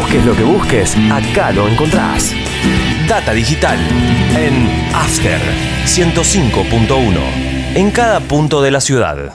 Busques lo que busques, acá lo encontrás. Data Digital en After 105.1, en cada punto de la ciudad.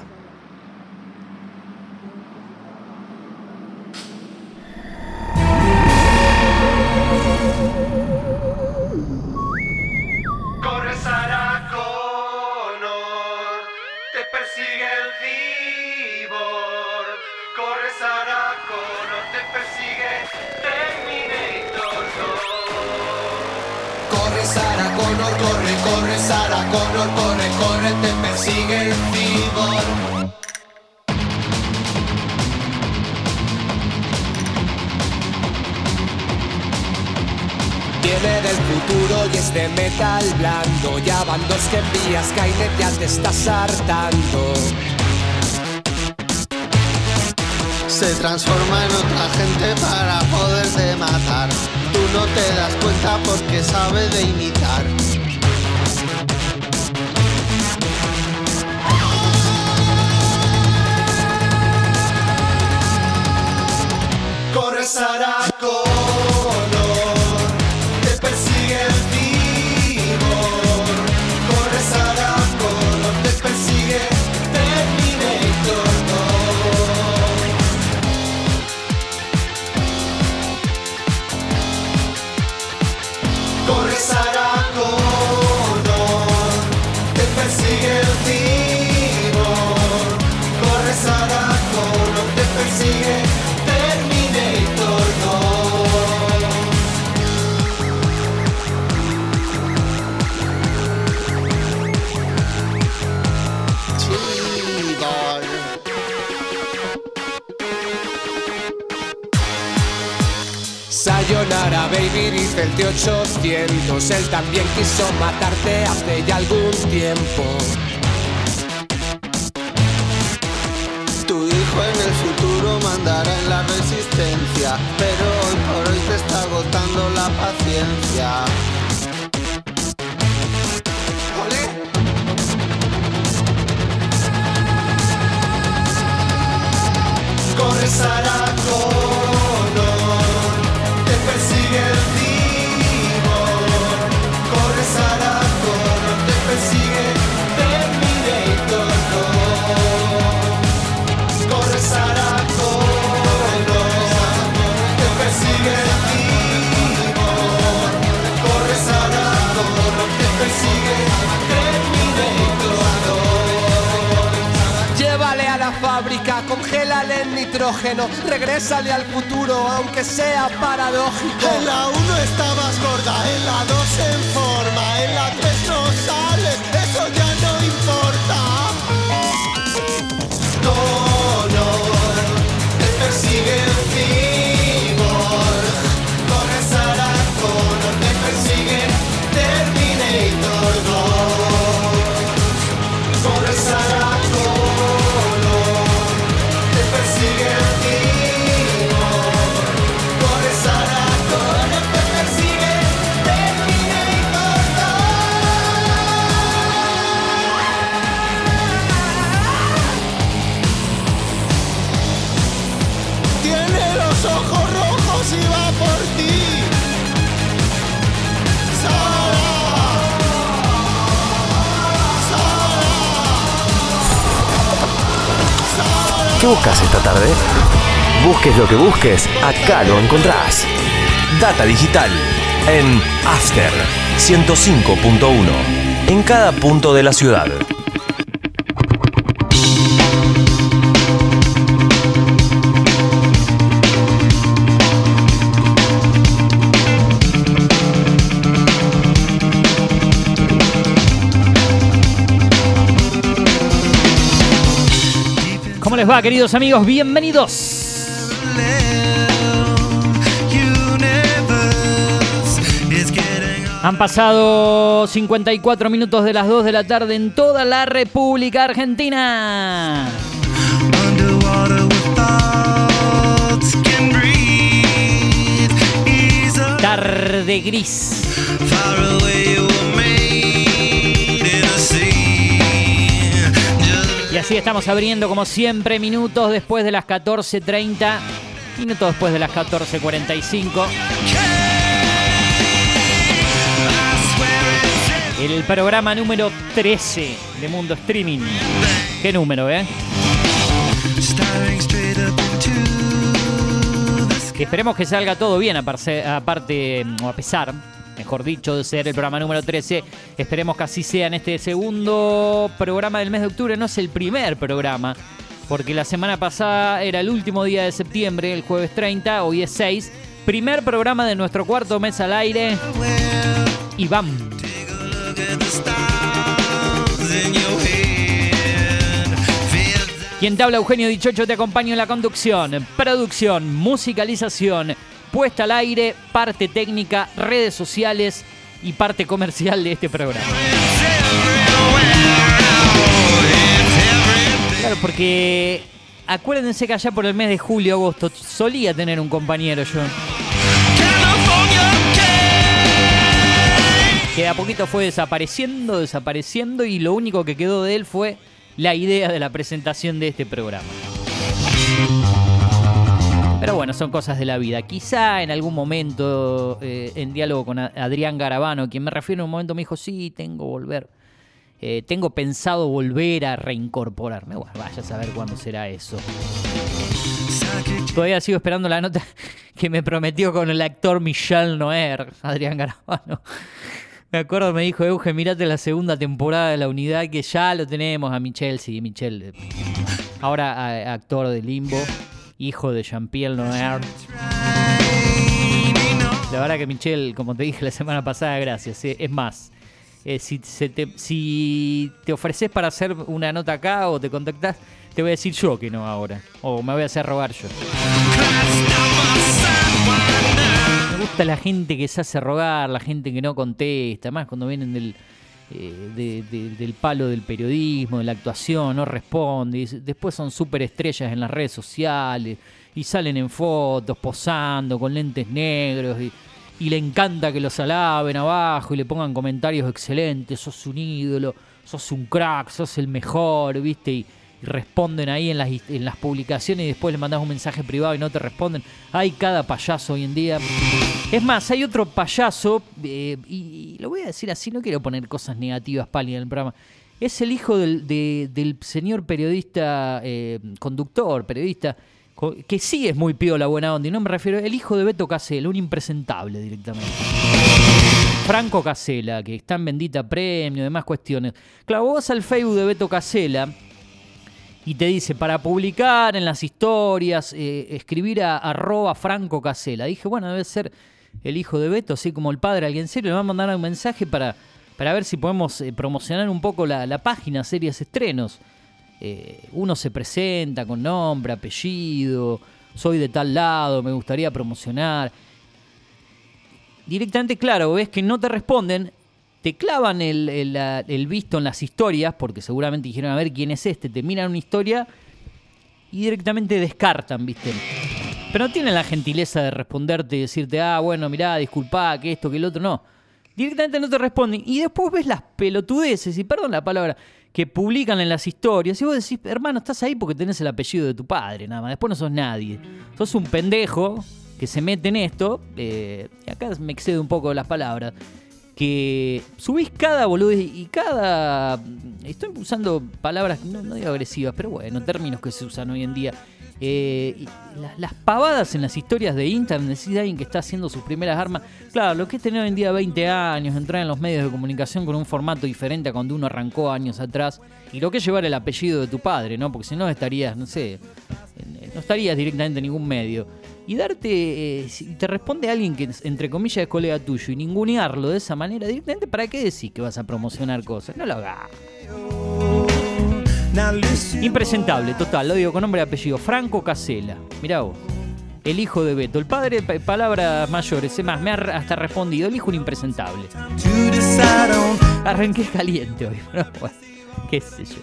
see me congélale el nitrógeno, regrésale al futuro, aunque sea paradójico. En la 1 estabas gorda, en la 2 en forma, en la 3 no sales, eso ya no importa. Dolor, te persigue ¿Qué buscas esta tarde? Busques lo que busques, acá lo encontrás. Data Digital en After 105.1, en cada punto de la ciudad. ¿Cómo les va, queridos amigos? Bienvenidos. Han pasado 54 minutos de las 2 de la tarde en toda la República Argentina. Tarde gris. Y así estamos abriendo como siempre minutos después de las 14.30, minutos después de las 14.45. El programa número 13 de Mundo Streaming. ¿Qué número, eh? Que esperemos que salga todo bien, aparte, o a pesar mejor dicho, de ser el programa número 13. Esperemos que así sea en este segundo programa del mes de octubre. No es el primer programa, porque la semana pasada era el último día de septiembre, el jueves 30, hoy es 6. Primer programa de nuestro cuarto mes al aire. Y vamos. Quien te habla Eugenio Dichocho te acompaño en la conducción, producción, musicalización, puesta al aire, parte técnica, redes sociales y parte comercial de este programa. Claro, porque acuérdense que allá por el mes de julio, agosto, solía tener un compañero yo. Que a poquito fue desapareciendo, desapareciendo y lo único que quedó de él fue la idea de la presentación de este programa. Pero bueno, son cosas de la vida. Quizá en algún momento, eh, en diálogo con Adrián Garabano, quien me refiero en un momento, me dijo, sí, tengo volver. Eh, tengo pensado volver a reincorporarme. Vaya a saber cuándo será eso. Todavía sigo esperando la nota que me prometió con el actor Michel Noer, Adrián Garabano. Me acuerdo, me dijo, Euge, mirate la segunda temporada de la unidad que ya lo tenemos a Michelle, sí, Michelle. Ahora actor de Limbo, hijo de Jean-Pierre Noir. La verdad que Michelle, como te dije la semana pasada, gracias. Eh, es más, eh, si, te, si te ofreces para hacer una nota acá o te contactas, te voy a decir yo que no ahora. O me voy a hacer rogar yo. Me gusta la gente que se hace rogar, la gente que no contesta, más cuando vienen del, eh, del palo del periodismo, de la actuación, no responde. Después son súper estrellas en las redes sociales y salen en fotos, posando con lentes negros y, y le encanta que los alaben abajo y le pongan comentarios excelentes, sos un ídolo, sos un crack, sos el mejor, ¿viste? Y, responden ahí en las, en las publicaciones y después le mandas un mensaje privado y no te responden. Hay cada payaso hoy en día. Es más, hay otro payaso, eh, y, lo voy a decir así, no quiero poner cosas negativas, Pali, en el programa. Es el hijo del, del señor periodista, eh, conductor, periodista, que sí es muy la buena onda, y no me refiero, el hijo de Beto Casela, un impresentable directamente. Franco Casela, que está en bendita premio, demás cuestiones. Claro, vos al Facebook de Beto Casela y te dice, para publicar en las historias, eh, escribir a arroba Franco Casela. Dije, bueno, debe ser el hijo de Beto, así como el padre, alguien serio, le va a mandar un mensaje para, para ver si podemos eh, promocionar un poco la, página Series Estrenos. Eh, uno se presenta con nombre, apellido, soy de tal lado, me gustaría promocionar. Directamente, claro, ves que no te responden, te clavan el, visto en las historias, porque seguramente dijeron a ver quién es este, te miran una historia y directamente descartan, ¿viste? Pero no tienen la gentileza de responderte y decirte, ah, bueno, mirá, disculpa, que esto, que el otro, no. Directamente no te responden. Y después ves las pelotudeces, y perdón la palabra, que publican en las historias. Y vos decís, hermano, estás ahí porque tenés el apellido de tu padre, nada más. Después no sos nadie. Sos un pendejo que se mete en esto. Eh, y acá me excede un poco las palabras que subís cada boludo y cada. Estoy usando palabras, no, digo agresivas, pero bueno, términos que se usan hoy en día. Eh, las, pavadas en las historias de internet, decís alguien que está haciendo sus primeras armas. Claro, lo que es tener hoy en día 20 años, entrar en los medios de comunicación con un formato diferente a cuando uno arrancó años atrás, y lo que es llevar el apellido de tu padre, ¿no? Porque si no estarías, no sé, no estarías directamente en ningún medio y darte, eh, si te responde alguien que entre comillas es colega tuyo y ningunearlo de esa manera directamente, ¿para qué decís que vas a promocionar cosas? No lo hagas. Impresentable, total, lo digo con nombre y apellido. Franco Casela, mirá vos. El hijo de Beto. El padre, palabras mayores. Es más, me ha hasta respondido. El hijo un impresentable. Arranqué caliente hoy. bueno qué sé yo.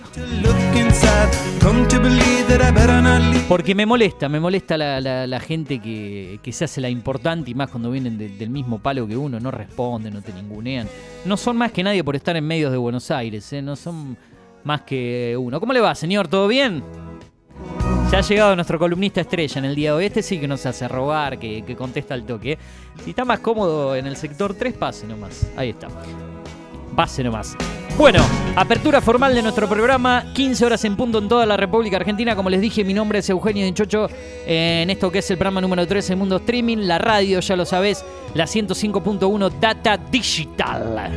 Porque me molesta, me molesta la, gente que, se hace la importante y más cuando vienen del mismo palo que uno, no responden, no te ningunean. No son más que nadie por estar en medios de Buenos Aires, ¿eh? no son más que uno. ¿Cómo le va, señor? ¿Todo bien? Ya ha llegado nuestro columnista estrella en el día de hoy. Este sí que nos hace robar, que, que contesta al toque. Si está más cómodo en el sector 3, pase nomás. Ahí está. Pase nomás. Bueno, apertura formal de nuestro programa, 15 horas en punto en toda la República Argentina. Como les dije, mi nombre es Eugenio Dinchocho en esto que es el programa número 3 en Mundo Streaming, la radio, ya lo sabés, la 105.1 Data Digital.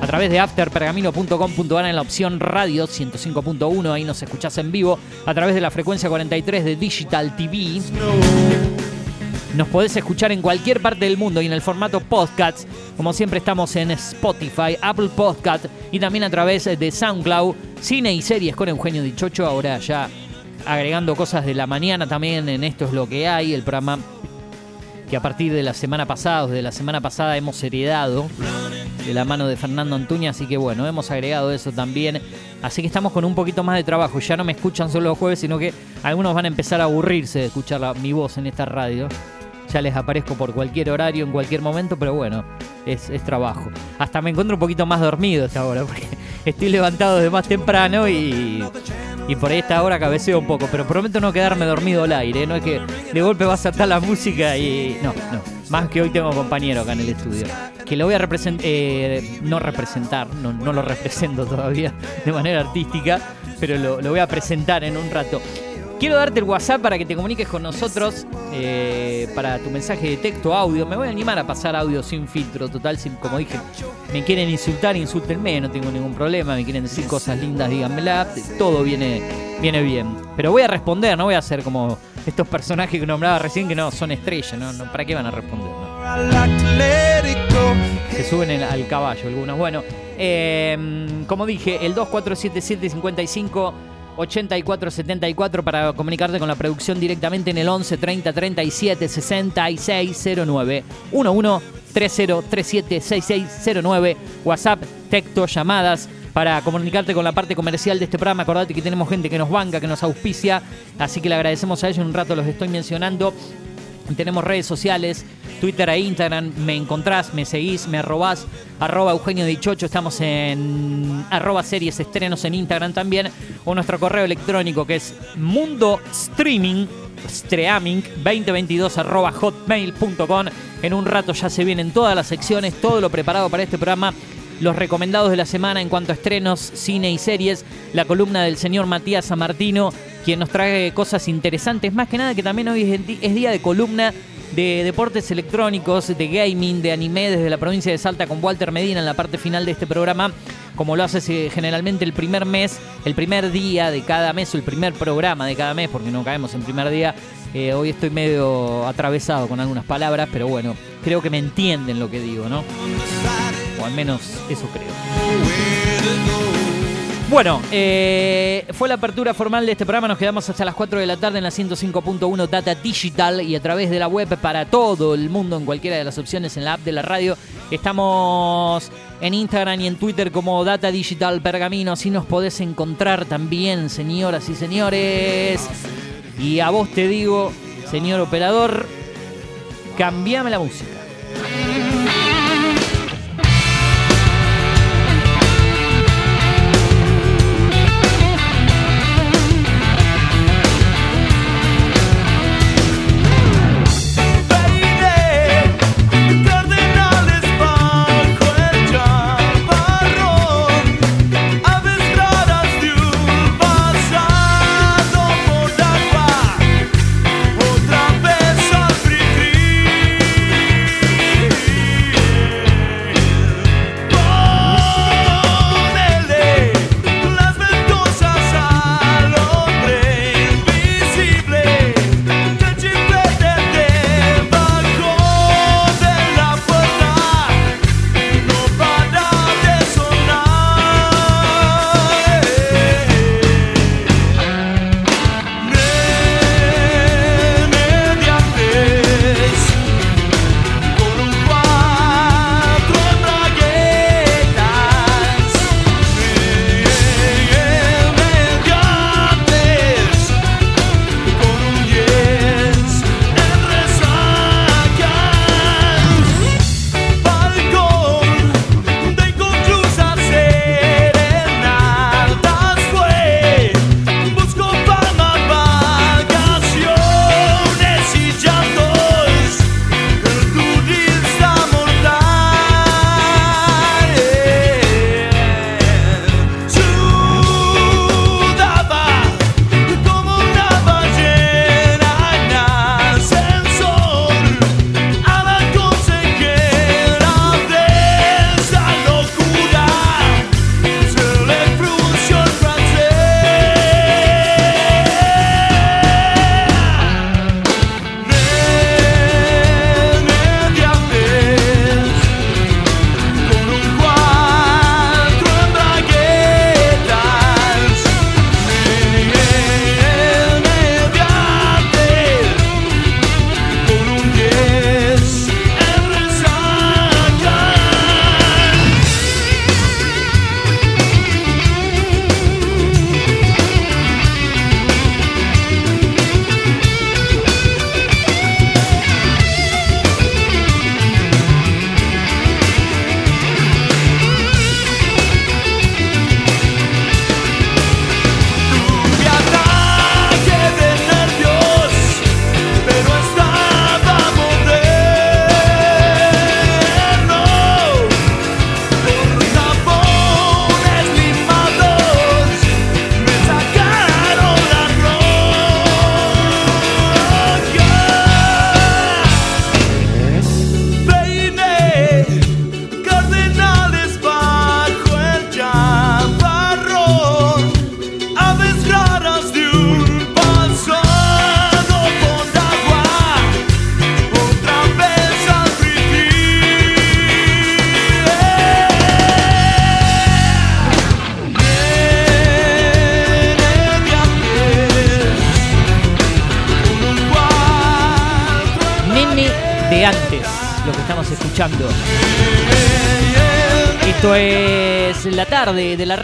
A través de afterpergamino.com.ar en la opción radio 105.1, ahí nos escuchás en vivo. A través de la frecuencia 43 de Digital TV. Nos podés escuchar en cualquier parte del mundo y en el formato podcast. Como siempre estamos en Spotify, Apple Podcast y también a través de SoundCloud. Cine y series con Eugenio Dichocho. Ahora ya agregando cosas de la mañana también en Esto es lo que hay, el programa que a partir de la semana pasada, de la semana pasada hemos heredado de la mano de Fernando Antuña, así que bueno, hemos agregado eso también. Así que estamos con un poquito más de trabajo. Ya no me escuchan solo los jueves, sino que algunos van a empezar a aburrirse de escuchar mi voz en esta radio. Ya les aparezco por cualquier horario, en cualquier momento, pero bueno, es, es trabajo. Hasta me encuentro un poquito más dormido esta hora, porque estoy levantado de más temprano y, y por ahí esta hora cabeceo un poco. Pero prometo no quedarme dormido al aire, ¿eh? no es que de golpe va a saltar la música y. No, no. Más que hoy tengo compañero acá en el estudio. Que lo voy a representar, no representar, no, no lo represento todavía de manera artística, pero lo, lo voy a presentar en un rato. Quiero darte el WhatsApp para que te comuniques con nosotros eh, para tu mensaje de texto, audio. Me voy a animar a pasar audio sin filtro, total, sin, como dije, me quieren insultar, insúltenme, no tengo ningún problema. Me quieren decir cosas lindas, díganmela. Todo viene, viene bien. Pero voy a responder, no voy a hacer como estos personajes que nombraba recién que no son estrellas, ¿no? ¿Para qué van a responder? Se suben en- al caballo algunos. Bueno, eh, como dije, el 247755 8474 para comunicarte con la producción directamente en el 11 30 37 6609 11 30 37 6609 WhatsApp, texto, llamadas para comunicarte con la parte comercial de este programa. Acordate que tenemos gente que nos banca, que nos auspicia, así que le agradecemos a ellos. Un rato los estoy mencionando. Tenemos redes sociales, Twitter e Instagram. Me encontrás, me seguís, me arrobás. Arroba Eugenio Dichocho. Estamos en arroba series estrenos en Instagram también. O nuestro correo electrónico que es mundo streaming. Streaming 2022 arroba hotmail.com. En un rato ya se vienen todas las secciones, todo lo preparado para este programa los recomendados de la semana en cuanto a estrenos, cine y series, la columna del señor Matías Samartino, quien nos trae cosas interesantes, más que nada que también hoy es, día de columna de deportes electrónicos, de gaming, de anime desde la provincia de Salta con Walter Medina en la parte final de este programa, como lo hace eh, generalmente el primer mes, el primer día de cada mes o el primer programa de cada mes, porque no caemos en primer día. Eh, hoy estoy medio atravesado con algunas palabras, pero bueno, creo que me entienden lo que digo, ¿no? Al menos eso creo. Bueno, eh, fue la apertura formal de este programa. Nos quedamos hasta las 4 de la tarde en la 105.1 Data Digital y a través de la web para todo el mundo en cualquiera de las opciones en la app de la radio. Estamos en Instagram y en Twitter como Data Digital Pergamino. Así nos podés encontrar también, señoras y señores. Y a vos te digo, señor operador, cambiame la música.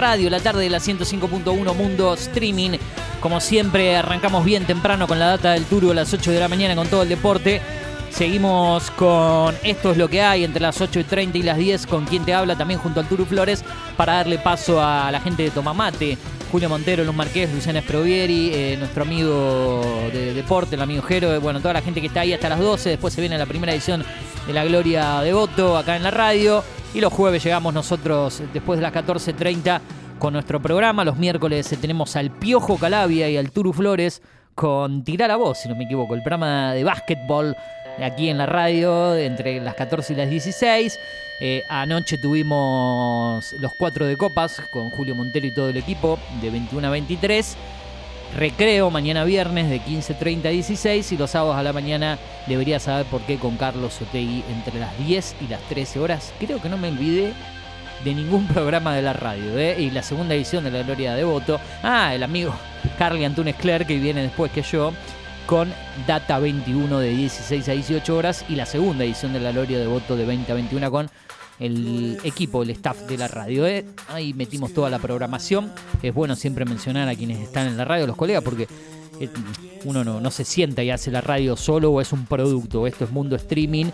Radio, la tarde de la 105.1 Mundo Streaming. Como siempre, arrancamos bien temprano con la data del Turbo a las 8 de la mañana con todo el deporte. Seguimos con Esto es lo que hay entre las 8 y 30 y las 10 con quien te habla también junto al Turu Flores para darle paso a la gente de Tomamate, Julio Montero, Luz Marqués, Luciana Sprovieri, eh, nuestro amigo de deporte, el amigo Jero, eh, bueno, toda la gente que está ahí hasta las 12, después se viene la primera edición de La Gloria de Voto acá en la radio y los jueves llegamos nosotros después de las 14.30 con nuestro programa, los miércoles tenemos al Piojo Calavia y al Turu Flores con Tirar a Voz, si no me equivoco, el programa de básquetbol aquí en la radio entre las 14 y las 16. Eh, anoche tuvimos los cuatro de copas con Julio Montero y todo el equipo de 21 a 23. Recreo mañana viernes de 15.30 a 16 y los sábados a la mañana debería saber por qué con Carlos Otegui entre las 10 y las 13 horas. Creo que no me olvidé de ningún programa de la radio. ¿eh? Y la segunda edición de La Gloria de Voto. Ah, el amigo Carly Antunes Clerc, que viene después que yo, con Data 21 de 16 a 18 horas. Y la segunda edición de La Gloria de Voto de 20 a 21 con el equipo, el staff de la radio. ¿eh? Ahí metimos toda la programación. Es bueno siempre mencionar a quienes están en la radio, los colegas, porque eh, uno no, no se sienta y hace la radio solo o es un producto. Esto es mundo streaming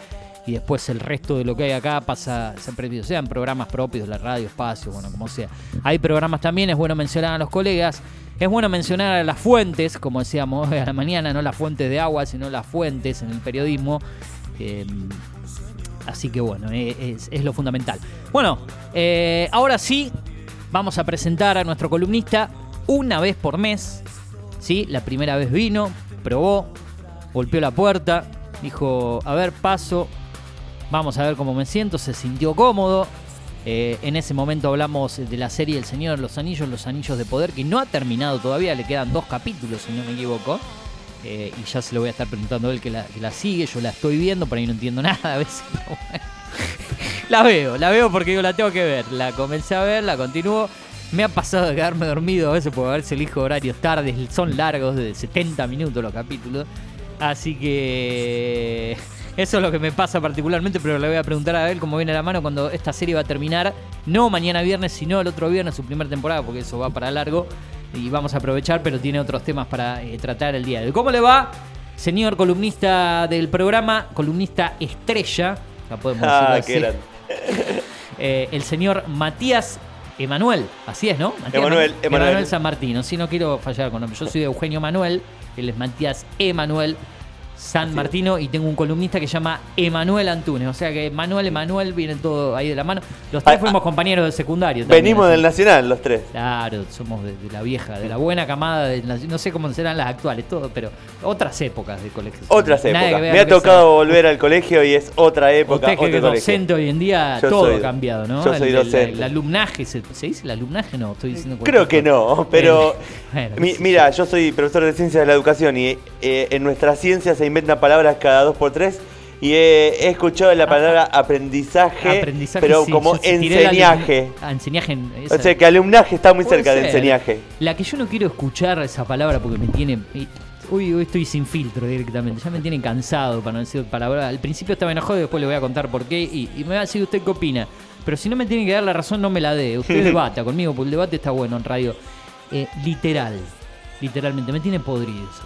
y después el resto de lo que hay acá pasa, siempre sean programas propios la radio, espacio, bueno, como sea. Hay programas también, es bueno mencionar a los colegas, es bueno mencionar a las fuentes, como decíamos hoy a la mañana, no las fuentes de agua, sino las fuentes en el periodismo. Eh, así que bueno, eh, es, lo fundamental. Bueno, eh, ahora sí, vamos a presentar a nuestro columnista una vez por mes. ¿sí? La primera vez vino, probó, golpeó la puerta, dijo, a ver, paso, vamos a ver cómo me siento, se sintió cómodo. Eh, en ese momento hablamos de la serie El Señor de los Anillos, Los Anillos de Poder, que no ha terminado todavía, le quedan dos capítulos, si no me equivoco. Eh, y ya se lo voy a estar preguntando a él que la, que la sigue, yo la estoy viendo, por ahí no entiendo nada a veces. la veo, la veo porque digo, la tengo que ver. La comencé a ver, la continúo. Me ha pasado de quedarme dormido a veces por haberse elijo horarios tardes, son largos, de 70 minutos los capítulos. Así que eso es lo que me pasa particularmente, pero le voy a preguntar a él cómo viene la mano cuando esta serie va a terminar. No mañana viernes, sino el otro viernes, su primera temporada, porque eso va para largo. Y vamos a aprovechar, pero tiene otros temas para eh, tratar el día de hoy. ¿Cómo le va, señor columnista del programa, columnista estrella? Ya podemos Ah, decirlo así. Eh, el señor Matías Emanuel, así es, ¿no? Emanuel, Man- Emanuel. San Martino, si no quiero fallar con nombre. Yo soy Eugenio Manuel, él es Matías Emanuel San Así Martino y tengo un columnista que se llama Emanuel Antunes. O sea que Manuel, Emanuel vienen todo ahí de la mano. Los tres Ah, fuimos compañeros de secundario. también, Venimos así. del Nacional, los tres. Claro, somos de, de la vieja, de la buena camada, de no sé cómo serán las actuales, todo, pero otras épocas de colegio. Otras Nada épocas. Me ha tocado volver al colegio y es otra época, Usted que es docente hoy en día, Yo todo ha cambiado, ¿no? yo soy El- el- docente. El, alumnaje, ¿se, se dice el alumnaje? No, estoy diciendo Creo que cosa. no, pero bueno, mi- mira, yo soy profesor de ciencias de la educación y eh, en nuestra ciencia se inventan palabras cada dos por tres y he, he escuchado la palabra aprendizaje, Aprendizaje, pero sí, como la enseñaje. enseñaje. en- O esa- sea que alumnaje está muy cerca de enseñaje. La que yo no quiero escuchar esa palabra porque me tiene. Hoy, hoy estoy sin filtro directamente, ya me tiene cansado para no decir palabra. Al principio estaba enojado y después le voy a contar por qué y, y me va a decir usted qué opina. Pero si no me tiene que dar la razón, no me la dé. Usted debata conmigo, porque el debate está bueno en radio. Eh, literal, literalmente, me tiene podrido esa.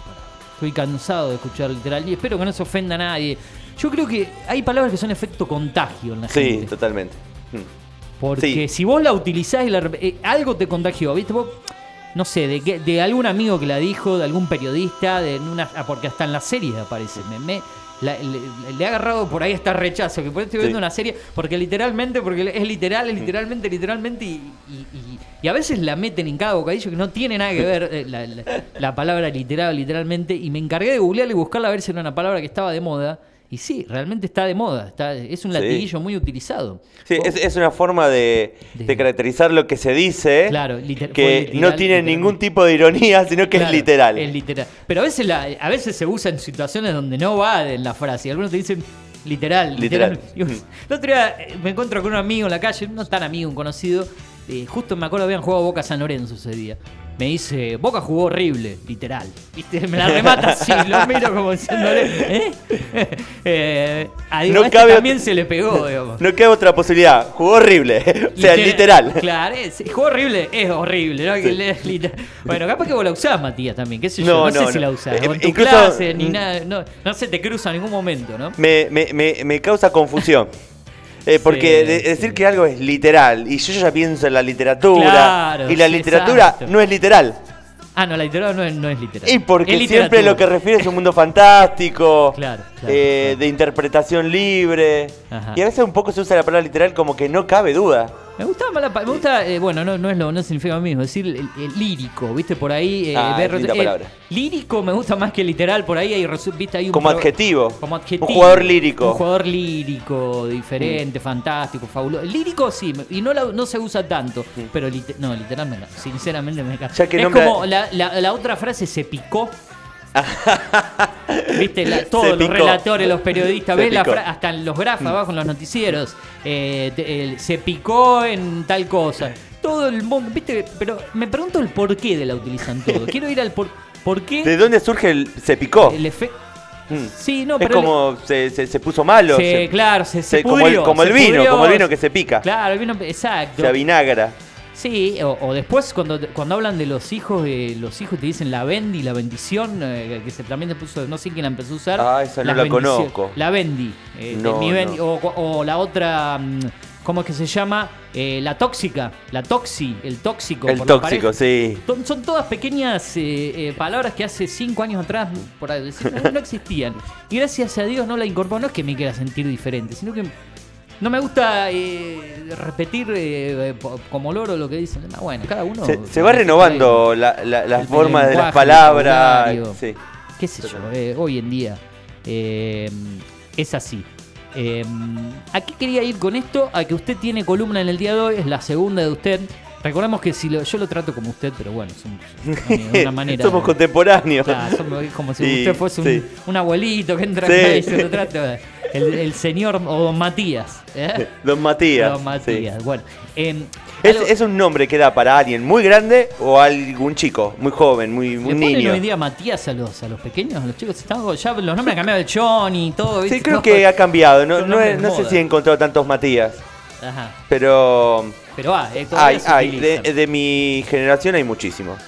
Estoy cansado de escuchar literal y espero que no se ofenda a nadie. Yo creo que hay palabras que son efecto contagio en la Sí, gente. totalmente. Mm. Porque Sí. si vos la utilizás y la eh, algo te contagió, ¿viste? Vos, no sé, de, qué- de algún amigo que la dijo, de algún periodista, de una, ah, porque hasta en las series aparece. Me, me- la- le, le ha agarrado por ahí hasta rechazo, que por ahí estoy viendo Sí. una serie, porque literalmente, porque es literal, es literalmente, literalmente, y, y- y- y a veces la meten en cada bocadillo que no tiene nada que ver eh, la, la- la palabra literal, literalmente, y me encargué de googlearla y buscarla a ver si era una palabra que estaba de moda. Y sí, realmente está de moda, está, es un Sí. latiguillo muy utilizado. Sí, es, es una forma de, De- de caracterizar lo que se dice, Claro, liter- fue que literal, no tiene ningún tipo de ironía, sino que Claro, es literal. Es literal. Pero a veces, la- a veces se usa en situaciones donde no va en la frase. Algunos te dicen literal, literal. Literal. El otro día eh, me encuentro con un amigo en la calle, no tan amigo, un conocido. eh, justo me acuerdo habían jugado Boca San Lorenzo ese día. Me dice, Boca jugó horrible, literal. ¿Viste? Me la remata así, lo miro como diciéndole, ¿eh? eh a No este cabe también se le pegó, digamos. No queda otra posibilidad. Jugó horrible. o sea, literal. Claro, es, jugó horrible, es horrible, ¿no? Bueno, capaz que vos la usás, Matías, también, qué sé yo, No, no, sé no, si no. la usás. Eh, o en tu incluso- clase, ni mm. nada, no, no se te cruza en ningún momento, ¿no? Me, me, me, me causa confusión. Eh, porque Sí, de- sí. decir que algo es literal y yo ya pienso en la literatura Claro, y la literatura exacto. no es literal. Ah, no, la literatura no es, no es literal. Y porque siempre lo que refiere es un mundo fantástico, Claro, claro, eh, claro. de interpretación libre. Ajá. Y a veces un poco se usa la palabra literal como que no cabe duda. Me gusta, más la pa- me gusta eh, bueno, no, no es lo no significa lo mismo, es decir, el, el lírico, ¿viste? Por ahí. eh, Ah, ver- es eh, lírico me gusta más que literal, por ahí hay, ¿viste? Hay un Como adjetivo. Como adjetivo. Un jugador lírico. Mm. Un jugador lírico, diferente, fantástico, fabuloso. Lírico sí, y no, la- no se usa tanto, pero lite- no, literal, me la- sinceramente me encanta. Mm. Ya que es nombra- como la, la- la otra frase, se picó. Viste, La- todos los relatores, los periodistas, ves la hasta los grafos abajo en los noticieros, eh, se picó en tal cosa. Todo el mundo, viste, pero me pregunto el por qué de la utilizan todo. Quiero ir al por, por qué ¿De dónde surge el se picó? el efecto. Mm. Sí, no, es pero el- como se, se, se puso malo. se- se- claro, se, se- como el- pudrió, como el vino, pudrió. como el vino que se pica. Claro, el vino, exacto. se avinagra. Sí, o, o después cuando, cuando hablan de los hijos, eh, los hijos te dicen la bendi, la bendición, eh, que se, también se puso, no sé quién la empezó a usar. Ah, esa no la conozco. La bendi. eh, No, mi bendi, no. O, o la otra, mm, ¿cómo es que se llama? Eh, la tóxica, la toxi, el tóxico. El por tóxico, sí. Son, son todas pequeñas eh, eh, palabras que hace cinco años atrás por ahí, no, no existían. Y gracias a Dios no la incorporó. No es que me quiera sentir diferente, sino que no me gusta eh, repetir eh, eh, como loro lo que dicen. Ah, Bueno, cada uno. Se, se va renovando la, la, la el forma de las palabras. Sí. qué sé yo, eh, hoy en día eh, es así. Eh, ¿A qué quería ir con esto? A que usted tiene columna en el día de hoy, es la segunda de usted. Recordemos que si lo- yo lo trato como usted, pero bueno, somos de una manera. Somos contemporáneos. Claro, somos como si usted fuese un, sí. un abuelito que entra Sí. acá y se lo trata. El, el señor o don Matías. ¿eh? Don Matías. Don Matías. Bueno, em, ¿Es, algo- es un nombre que da para alguien muy grande o algún chico, muy joven, muy ¿Le un niño? hoy día Matías a los, a los pequeños, a los chicos? Están, ya los nombres han cambiado, el Johnny y todo. Sí, creo No, que ha cambiado. No, no, sé si he encontrado tantos Matías, Ajá. pero Pero ah, eh, hay, hay. De, de mi generación hay muchísimos.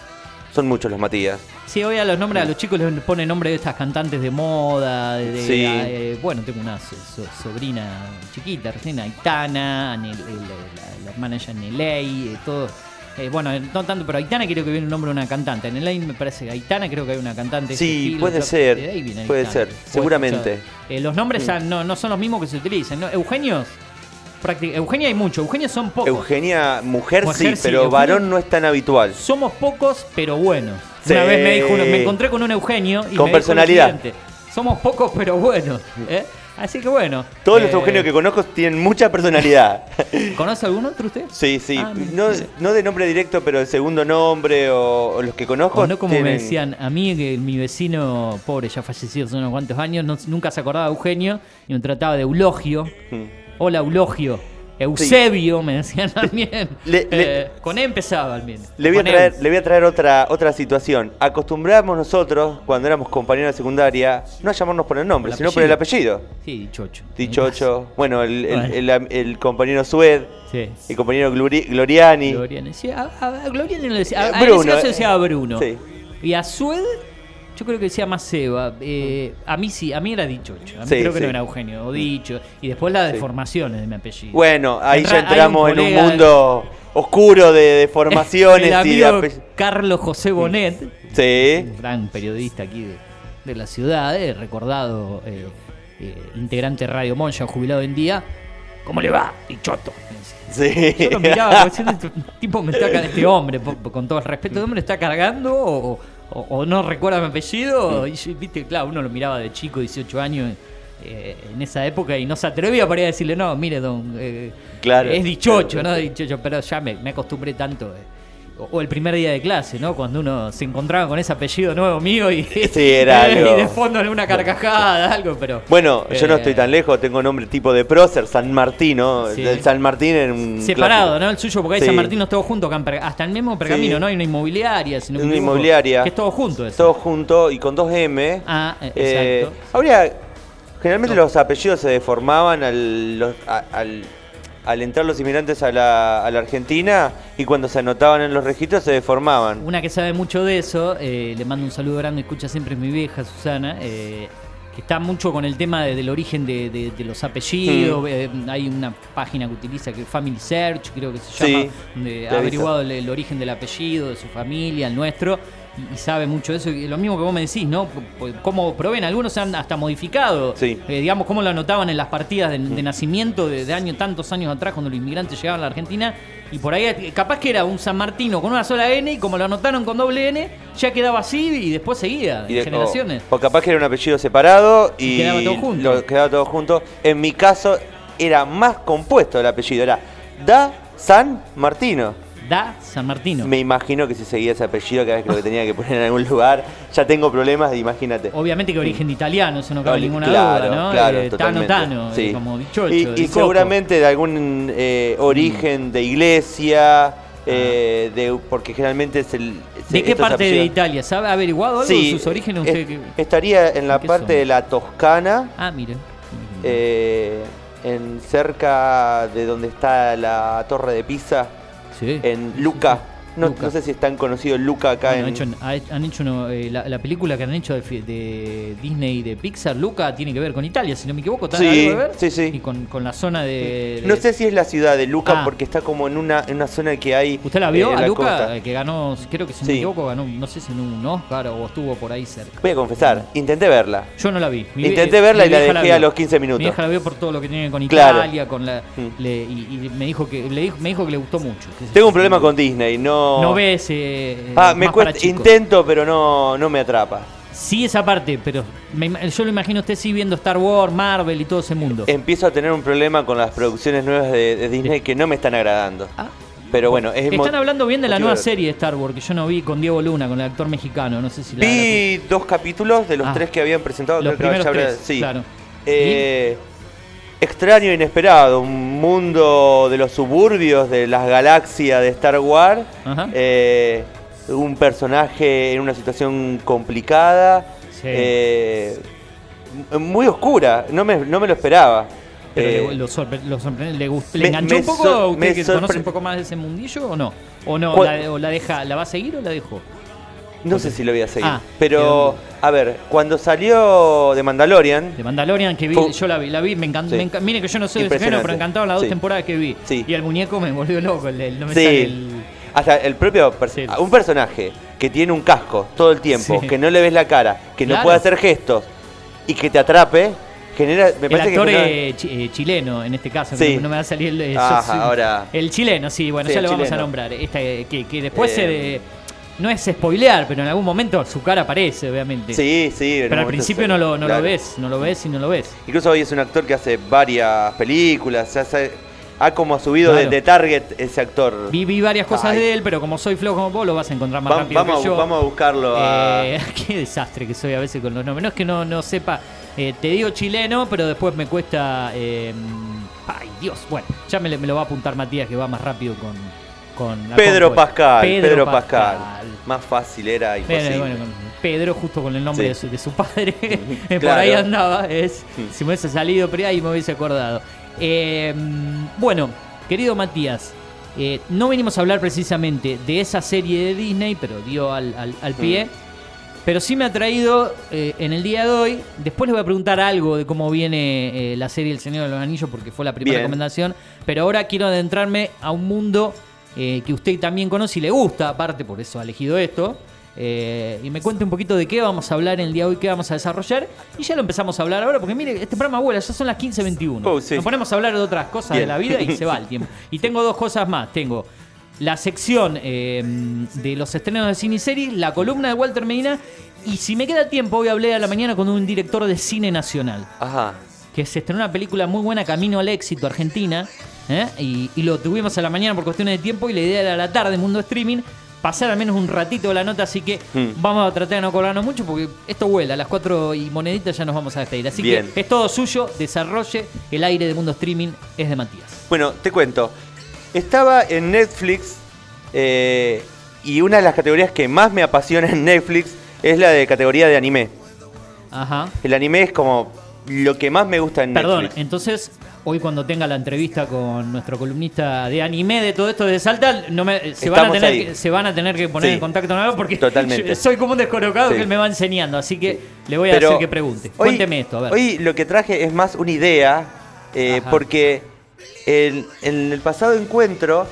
Son muchos los Matías. Sí, hoy a los nombres, a los chicos les ponen nombre de estas cantantes de moda. De, de- Sí. eh, bueno, tengo una so- so- sobrina chiquita, recién Aitana, Anel- la, la- la hermana ella Neley, eh, todo. Eh, bueno, no tanto, pero Aitana creo que viene un nombre de una cantante. Neley me parece que Aitana creo que hay una cantante. Sí, puede ser, puede Aitana. ser, seguramente. o sea, los nombres ya no, no son los mismos que se utilizan. ¿no? Eugenios, Eugenia hay mucho, Eugenios son pocos. Eugenia, mujer, Mujer, sí, sí, pero Eugenia- varón no es tan habitual. Somos pocos, pero buenos. Sí. Una vez me dijo uno- me encontré con un Eugenio y Con me personalidad. Somos pocos, pero buenos. ¿eh? Así que bueno. Todos los eh, Eugenios que conozco tienen mucha personalidad. ¿Conoce algún otro usted? Sí, sí. Ah, no, no de nombre directo, pero el segundo nombre o, o los que conozco. O no como me decían a mí, que mi vecino, pobre, ya fallecido hace unos cuantos años, no- nunca se acordaba de Eugenio y me trataba de Eulogio. Hola, Eulogio. Eusebio, me decían también. Le- le- Eh, con E empezaba al menos. Le voy, a E. traer, le voy a traer otra, otra situación. Acostumbramos nosotros, cuando éramos compañeros de secundaria, no a llamarnos por el nombre, Por el sino por el apellido. Sí, Dichocho. Dichocho, bueno, el, el- Bueno. el- el compañero Sued, Sí. el compañero Glori- Gloriani. Gloriani. decía- a, Gloriani le decía. A, Eh, a Bruno, ese caso eh, decía Bruno. sí. Y a Sued, yo creo que decía más Seba. Eh, a mí sí, a mí era Dichocho. A mí Sí, creo que sí. no era Eugenio, o Dicho. Y después las deformaciones de mi apellido. Bueno, ahí Entra- ya un entramos en un mundo oscuro de deformaciones El y de amigo ape- Carlos José Bonet, Sí. un gran periodista aquí de, de la ciudad, eh, recordado eh, integrante de Radio Monja, jubilado en día. ¿Cómo le va? Dichoto. Sí. Yo lo miraba como diciendo, este tipo me está este hombre, con todo el respeto, ¿este hombre está cargando o, o- o no recuerda mi apellido? Y yo, viste, claro, uno lo miraba de chico, 18 años, eh, en esa época y no se atrevía para ir a decirle, no, mire, don, eh, Claro. es dichocho, ¿no? Dichocho, pero ya me, me acostumbré tanto. eh. O el primer día de clase, ¿no? Cuando uno se encontraba con ese apellido nuevo mío y, Sí, era y algo. de fondo alguna carcajada, algo, pero. Bueno, yo no eh, estoy tan lejos, tengo nombre tipo de prócer, San Martino, Sí. del San Martín en un Separado, clásico. ¿no? El suyo, porque hay Sí. San Martín juntos, acá en Per- hasta el mismo pergamino. ¿no? Hay una inmobiliaria, si no me Una inmobiliaria. Que es todo junto eso. Todo junto y con dos M. Ah, eh, Eh, exacto. habría, generalmente No. los apellidos se deformaban al, los- a- al, al entrar los inmigrantes a la, a la Argentina y cuando se anotaban en los registros se deformaban. Una que sabe mucho de eso, eh, le mando un saludo grande, escucha siempre es mi vieja, Susana, eh, que está mucho con el tema de- del origen de, de- de los apellidos. Eh, hay una página que utiliza que Family Search, creo que se Sí, llama, donde te ha averiguado el, el origen del apellido, de su familia, el nuestro. Y, sabe mucho de eso. Y lo mismo que vos me decís, ¿no? Cómo proveen, algunos se han hasta modificado. Sí. Eh, digamos, cómo lo anotaban en las partidas de, de nacimiento de, de años, tantos años atrás, cuando los inmigrantes llegaban a la Argentina. Y por ahí, eh, capaz que era un San Martino con una sola N, y como lo anotaron con doble N, ya quedaba así y después seguía, Y en de- generaciones. O, o capaz que era un apellido separado y, Y quedaba todo junto. lo- quedaba todo junto. En mi caso era más compuesto el apellido, era Da San Martino. Da San Martino. Me imagino que si seguía ese apellido cada vez que lo tenía que poner en algún lugar, ya tengo problemas, imagínate. Obviamente que origen de italiano, eso no cabe ninguna claro, duda, ¿no? claro, Eh, tano. Tano, eh, como dichocho. Y, seguramente de algún eh, origen de iglesia, eh, de, porque generalmente es el... Ah. ¿De qué parte de Italia? ¿Sabe averiguado algo Sí, de sus orígenes? es- Usted que- estaría en la ¿Qué parte son? de la Toscana, Ah, mire. eh, en cerca de donde está la Torre de Pisa, En Luca. No, no sé si es tan conocido Luca acá Bueno, en... han hecho, ha- han hecho uno, eh, la, la película que han hecho de, de Disney y de Pixar, Luca, tiene que ver con Italia, si no me equivoco. ¿tiene Sí, algo que ver? sí, sí. Y con, con la zona de, de- No sé si es la ciudad de Luca Ah. porque está como en una, en una zona que hay... ¿Usted la eh, vio en a la Luca? costa. eh, Que ganó, creo que si no me equivoco, ganó, no sé si en un Oscar o estuvo por ahí cerca. Voy a confesar, intenté verla. Yo no la vi. Mi Intenté verla y la dejé a los 15 minutos. Mi vieja la vio por todo lo que tiene con Claro. Italia, con la, Mm. le- y, y me dijo que le dijo, me dijo que le gustó mucho. Tengo un problema con Disney, no... No ves. eh, Ah, me cuesta, intento, pero no, no me atrapa. Sí, esa parte, pero me yo lo imagino a usted sí viendo Star Wars, Marvel y todo ese mundo. Empiezo a tener un problema con las producciones nuevas de, de Disney que no me están agradando. Ah. Pero bueno, es Están hablando bien de la nueva serie de Star Wars que yo no vi con Diego Luna, con el actor mexicano. No sé si la. Vi dos capítulos de los Ah. tres que habían presentado. Los primeros tres, sí. claro. Eh, extraño e inesperado, un mundo de los suburbios de las galaxias de Star Wars. Eh, un personaje en una situación complicada. Sí. eh, muy oscura, no me, no me lo esperaba. Pero Eh, le, lo sorpre- lo sorprende- ¿le, enganchó un poco usted que conoce un poco más de ese mundillo o no? ¿O no? La, o la deja, ¿La va a seguir o la dejó? No sé si lo voy a seguir. Ah, pero, a ver, cuando salió de Mandalorian, De Mandalorian que vi, Fue- yo la vi, la vi, me encantó. Sí. mire que yo no soy de género, pero me encantaron las dos Sí. temporadas que vi. Sí. Y el muñeco me volvió loco, el, el- no me Sí. sale el. hasta el propio per- un personaje que tiene un casco todo el tiempo, que no le ves la cara, que no puede hacer gestos y que te atrape, genera, me El actor que genera- eh, chi- eh, chileno, en este caso, Sí. no, me va a salir el. eh, Ajá, sos- ahora- El chileno, sí, bueno, Sí, ya lo vamos a nombrar. Esta, eh, que, que después Eh, se. de- no es spoilear, pero en algún momento su cara aparece, obviamente. Sí, sí. Pero al principio no lo, no claro. lo ves, no lo ves y no lo ves. Incluso hoy es un actor que hace varias películas, ha como subido de, Claro. de target ese actor. Vi, vi varias cosas Ay. de él, pero como soy flojo como vos, lo vas a encontrar más Va- rápido vamos, que a, yo. vamos a buscarlo a... Eh, qué desastre que soy a veces con los nombres. No es que no, no sepa. eh, te digo chileno, pero después me cuesta. eh, ay, Dios. Bueno, ya me lo va a apuntar Matías, que va más rápido con. Con la Pedro. Pascal, Pedro, Pascal. Más fácil era Pedro, imposible. bueno, con Pedro, justo con el nombre Sí. de, su, de su padre, por Claro. ahí andaba. Es. Si me hubiese salido, pero ahí me hubiese acordado. Eh, bueno, querido Matías, eh, no venimos a hablar precisamente de esa serie de Disney, pero dio al, al- al pie. Pero sí me ha traído eh, en el día de hoy. Después les voy a preguntar algo de cómo viene eh, la serie El Señor de los Anillos, porque fue la primera Bien. recomendación. Pero ahora quiero adentrarme a un mundo eh, que usted también conoce y le gusta, aparte, por eso ha elegido esto. Eh, y me cuente un poquito de qué vamos a hablar en el día de hoy, qué vamos a desarrollar. Y ya lo empezamos a hablar ahora, porque mire, este programa vuela, ya son las 15.21. Oh, sí. Nos ponemos a hablar de otras cosas de la vida y se va el tiempo. Y tengo dos cosas más. Tengo la sección eh, de los estrenos de cine y series, la columna de Walter Medina. Y si me queda tiempo, voy a hablar a la mañana con un director de cine nacional Ajá. que se estrenó una película muy buena, Camino al Éxito, Argentina, ¿eh? y, y lo tuvimos a la mañana por cuestiones de tiempo y la idea era a la tarde, Mundo Streaming, pasar al menos un ratito de la nota, así que Mm. vamos a tratar de no colgarnos mucho porque esto vuela. A las 4 y moneditas ya nos vamos a despedir. Así Bien. que es todo suyo, desarrolle. El aire de Mundo Streaming es de Matías. Bueno, te cuento. Estaba en Netflix eh, y una de las categorías que más me apasiona en Netflix es la de categoría de anime. Ajá. El anime es como lo que más me gusta en Perdón, Netflix. entonces hoy cuando tenga la entrevista con nuestro columnista de anime de todo esto de Salta, no me, se, van a tener que, se van a tener que poner Sí. en contacto nuevo porque Totalmente. soy como un descolocado Sí. que él me va enseñando, así que le voy a Pero hacer que pregunte. hoy- Cuénteme esto, a ver. Hoy lo que traje es más una idea, eh, porque en, en el pasado encuentro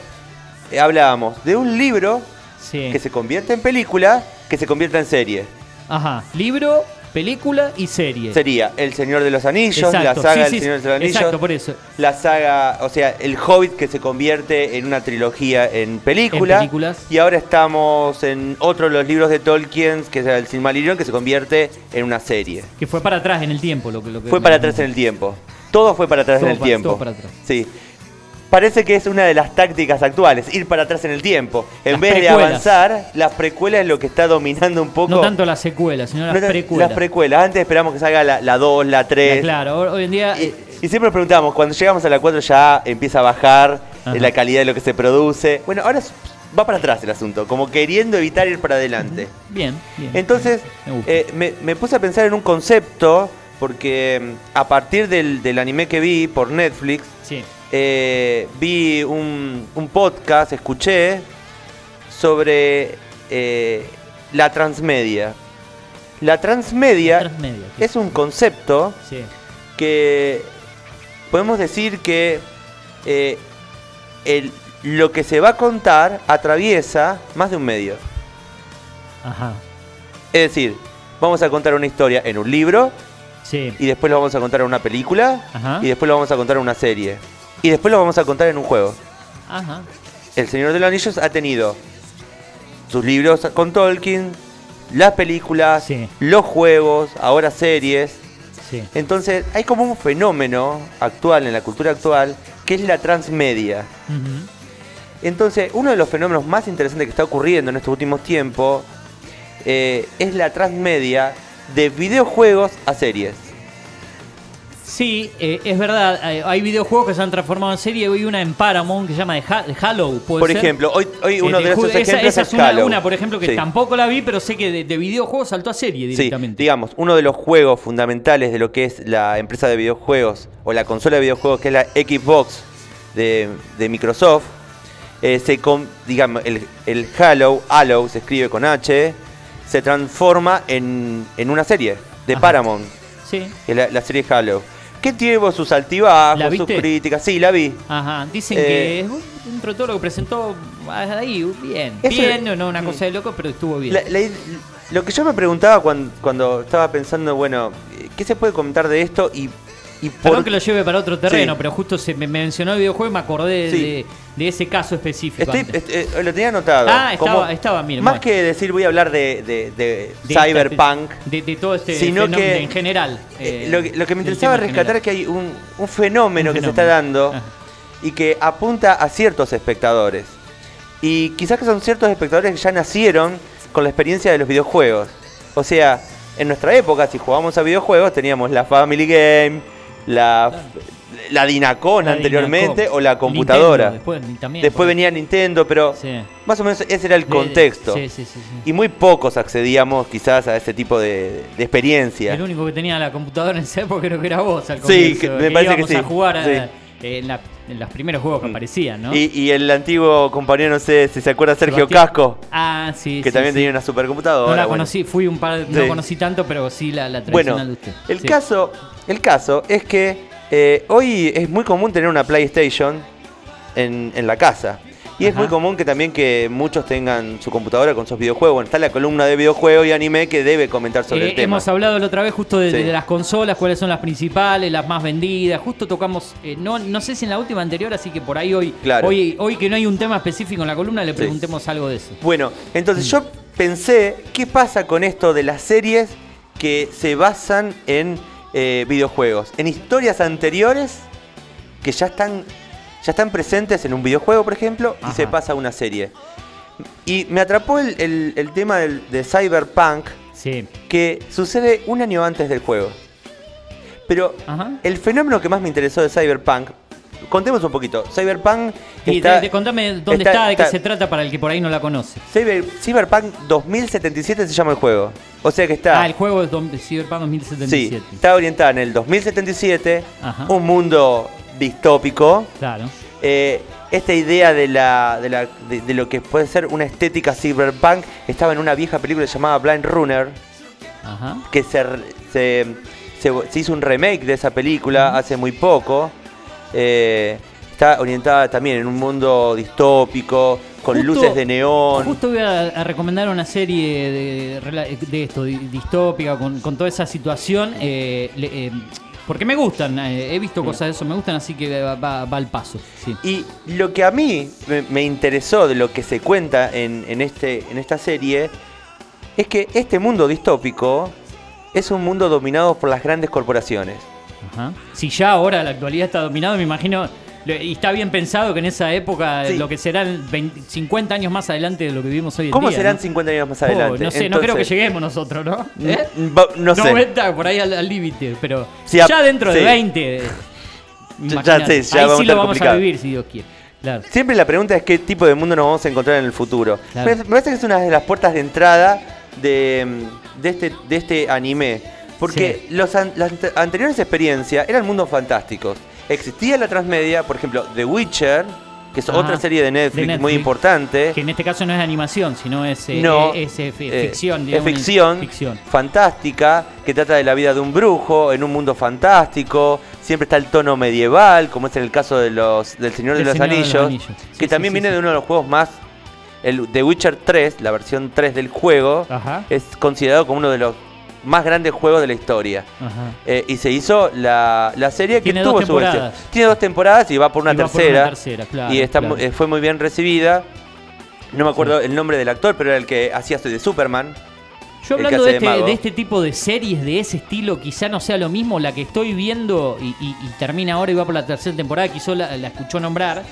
eh, hablábamos de un libro sí. que se convierte en película, que se convierte en serie. Ajá, libro, película y serie. Sería El Señor de los Anillos, la saga sí, del sí, Señor de los Anillos. Exacto, por eso. La saga, o sea, El Hobbit que se convierte en una trilogía en película. En películas. Y ahora estamos en otro de los libros de Tolkien, que es el Silmarillion, que se convierte en una serie. Que fue para atrás en el tiempo lo que, lo que Fue para atrás en el tiempo. Todo fue para atrás Todo en el tiempo. todo para atrás. Sí. Parece que es una de las tácticas actuales, ir para atrás en el tiempo. En Las vez de avanzar, las precuelas es lo que está dominando un poco. No tanto las secuelas, sino las No precuelas. Las precuelas. Antes esperamos que salga la 2, la 3. Claro, hoy en día Y, eh, y siempre nos preguntamos, cuando llegamos a la 4 ya empieza a bajar Ajá. eh, la calidad de lo que se produce. Bueno, ahora va para atrás el asunto, como queriendo evitar ir para adelante. bien, bien. Entonces, Me eh, me, me puse a pensar en un concepto, porque mm, a partir del, del anime que vi por Netflix, sí. Eh, vi un, un podcast, escuché, sobre eh, la transmedia. La transmedia, es un concepto Sí. que podemos decir que eh, el- lo que se va a contar atraviesa más de un medio. Ajá. Es decir, vamos a contar una historia en un libro Sí. y después lo vamos a contar en una película Ajá. y después lo vamos a contar en una serie y después lo vamos a contar en un juego. Ajá. El Señor de los Anillos ha tenido sus libros con Tolkien, las películas, Sí. los juegos, ahora series. Sí. Entonces hay como un fenómeno actual en la cultura actual que es la transmedia. Entonces uno de los fenómenos más interesantes que está ocurriendo en estos últimos tiempos eh, es la transmedia de videojuegos a series. Sí, eh, es verdad. eh, Hay videojuegos que se han transformado en serie. Hay una en Paramount que se llama de Ha- de Halo. ¿puede Por ser? ejemplo, hoy, hoy Eh, uno de ju- esos ejemplos esa es es una, por ejemplo, que Sí. tampoco la vi, pero sé que de, de videojuegos saltó a serie Sí, directamente. digamos, uno de los juegos fundamentales de lo que es la empresa de videojuegos o la consola de videojuegos que es la Xbox de, de Microsoft, eh, se con- digamos, el, el Halo, Halo se escribe con H, se transforma en, en una serie de Ajá. Paramount, Sí. que es la, la serie Halo. Que tiene sus altibajos, ¿La sus críticas. Sí, la vi. Ajá. Dicen Eh, que es todo lo que presentó ahí, bien. Bien, no, no una Mm. cosa de loco, pero estuvo bien. La- la- lo que yo me preguntaba cuando, cuando estaba pensando, bueno, ¿qué se puede comentar de esto? Y, y por Perdón que lo lleve para otro terreno, Sí. pero justo se me mencionó el videojuego y me acordé Sí. de, de ese caso específico. Estoy- antes. est- eh, lo tenía anotado. Ah, estaba- Como- estaba, mire, Más bueno. que decir voy a hablar de, de- de De cyberpunk, de, todo este sino fenómeno que- en general. eh, eh, lo, que- lo que me interesaba rescatar es que hay un, un fenómeno Un que se está dando Ajá. y que apunta a ciertos espectadores. Y quizás que son ciertos espectadores que ya nacieron con la experiencia de los videojuegos. O sea, en nuestra época, si jugábamos a videojuegos, teníamos la Family Game, la, la Dinacon La anteriormente o la computadora. Nintendo, después, también, Después por- venía Nintendo, pero Sí. más o menos ese era el contexto. Sí, sí, sí. sí. Y muy pocos accedíamos quizás a ese tipo de, de experiencia. El único que tenía la computadora en esa época creo que era vos al Sí, comienzo, que- me parece que sí, a jugar a- sí. eh, en, la- en los primeros juegos que Mm. aparecían, ¿no? Y, y el antiguo compañero, no sé si se acuerda, Sergio Sebastián. Casco, Ah, sí, que sí, también sí. tenía una supercomputadora. No la bueno. conocí, fui un par, no Sí. conocí tanto, pero sí la, la Bueno, tradicional de usted. el Sí. caso, el caso es que eh, hoy es muy común tener una PlayStation en, en la casa. Y es muy común que también que muchos tengan su computadora con sus videojuegos. Bueno, está la columna de videojuegos y anime que debe comentar sobre Eh, el tema. hemos hablado la otra vez justo de, Sí. de las consolas, cuáles son las principales, las más vendidas. Justo tocamos, eh, no, no sé si en la última anterior, así que por ahí hoy, Claro. hoy, hoy que no hay un tema específico en la columna, le Sí. preguntemos algo de eso. Bueno, entonces Mm. yo pensé, ¿qué pasa con esto de las series que se basan en eh, videojuegos? En historias anteriores que ya están, ya están presentes en un videojuego, por ejemplo, y se pasa a una serie. Y me atrapó el, el- el tema del- de Cyberpunk, Sí. que sucede un año antes del juego. Pero Ajá. el fenómeno que más me interesó de Cyberpunk, contemos un poquito. Cyberpunk Y está, contame dónde está- está, de qué está- se trata para el que por ahí no la conoce. Cyber- Cyberpunk 2077 se llama el juego. O sea que está. Ah, el juego es dom- Cyberpunk sí, 2077. está orientada en el 2077, Ajá. un mundo distópico. Claro. Eh, esta idea de, la, de, la- de- de lo que puede ser una estética cyberpunk estaba en una vieja película llamada Blind Runner, Ajá. que se, se, se- se hizo un remake de esa película hace muy poco. Eh, está orientada también en un mundo distópico, con Justo- luces de neón. Justo voy a, a recomendar una serie de, esto, di- distópica, con, con toda esa situación. eh, le- eh, porque me gustan, eh, he visto cosas de eso, me gustan, así que va, va- va al paso. Sí. Y lo que a mí me, me interesó de lo que se cuenta en, en este, en esta serie es que este mundo distópico es un mundo dominado por las grandes corporaciones. Ajá. Si ya ahora la actualidad está dominada, me imagino, y está bien pensado que en esa época, Sí. lo que serán 20 50 años más adelante de lo que vivimos hoy en ¿Cómo día. serán ¿no? 50 años más Oh, adelante? no sé, no creo que lleguemos nosotros, ¿no? ¿Eh? No sé. 90, por ahí al límite, pero a- ya dentro de sí. 20. eh, Ya- sé, ya ahí vamos a sí lo vamos complicado. a vivir, si Dios quiere. Claro. Siempre la pregunta es qué tipo de mundo nos vamos a encontrar en el futuro. Claro. Me me parece que es una de las puertas de entrada de, mm, de, este, de este anime. Porque los an- las ante- anteriores experiencias eran mundos fantásticos. Existía la transmedia, por ejemplo, The Witcher, que es Ajá. otra serie de Netflix, De muy importante. Que en este caso no es animación, sino es, eh, No, es, eh, Eh, ficción. es digamos, ficción, ficción. fantástica, que trata de la vida de un brujo en un mundo fantástico. Siempre está el tono medieval, como es en el caso de los del Señor de los Señor de los Anillos, que sí, también sí, viene sí. de uno de los juegos más. El The Witcher 3, la versión 3 del juego, Ajá. es considerado como uno de los más grandes juegos de la historia. Ajá. Eh, y se hizo la, la serie que tuvo su versión. Tiene dos temporadas y va por una Y va por tercera. una tercera, claro, y está claro. mu- fue muy bien recibida. No me acuerdo el nombre del actor, pero era el que hacía de Superman. Yo hablando de este, de este tipo de series de ese estilo, quizá no sea lo mismo la que estoy viendo y, y- y termina ahora y va por la tercera temporada, quizá la, la escuchó nombrar.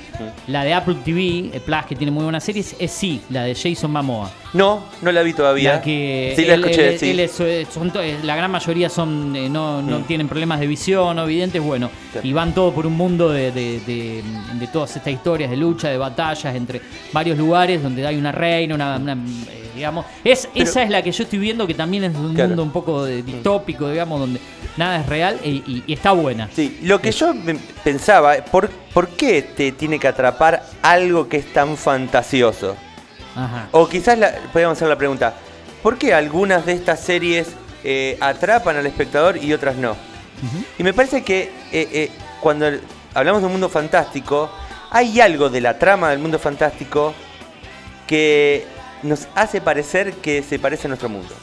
La de Apple TV, eh, Plus, que tiene muy buenas series, es sí, la de Jason Momoa. No, no la vi todavía. La que sí, la él- escuché, él- sí. él es, eh, son eh, la gran mayoría son eh, no, no Mm. tienen problemas de visión o videntes, bueno, y van todo por un mundo de, de- de- de todas estas historias de lucha, de batallas entre varios lugares donde hay una reina, una, una, eh, digamos, es Pero- esa es la que yo estoy viendo que también es un Claro. mundo un poco de- distópico, digamos, donde nada es real y, y- y está buena. Sí, lo que yo pensaba, ¿por, ¿por qué te tiene que atrapar algo que es tan fantasioso? Ajá. O quizás la, podríamos hacer la pregunta, ¿por qué algunas de estas series eh, atrapan al espectador y otras no? Y me parece que eh, eh, cuando el- hablamos de un mundo fantástico, hay algo de la trama del mundo fantástico que nos hace parecer que se parece a nuestro mundo.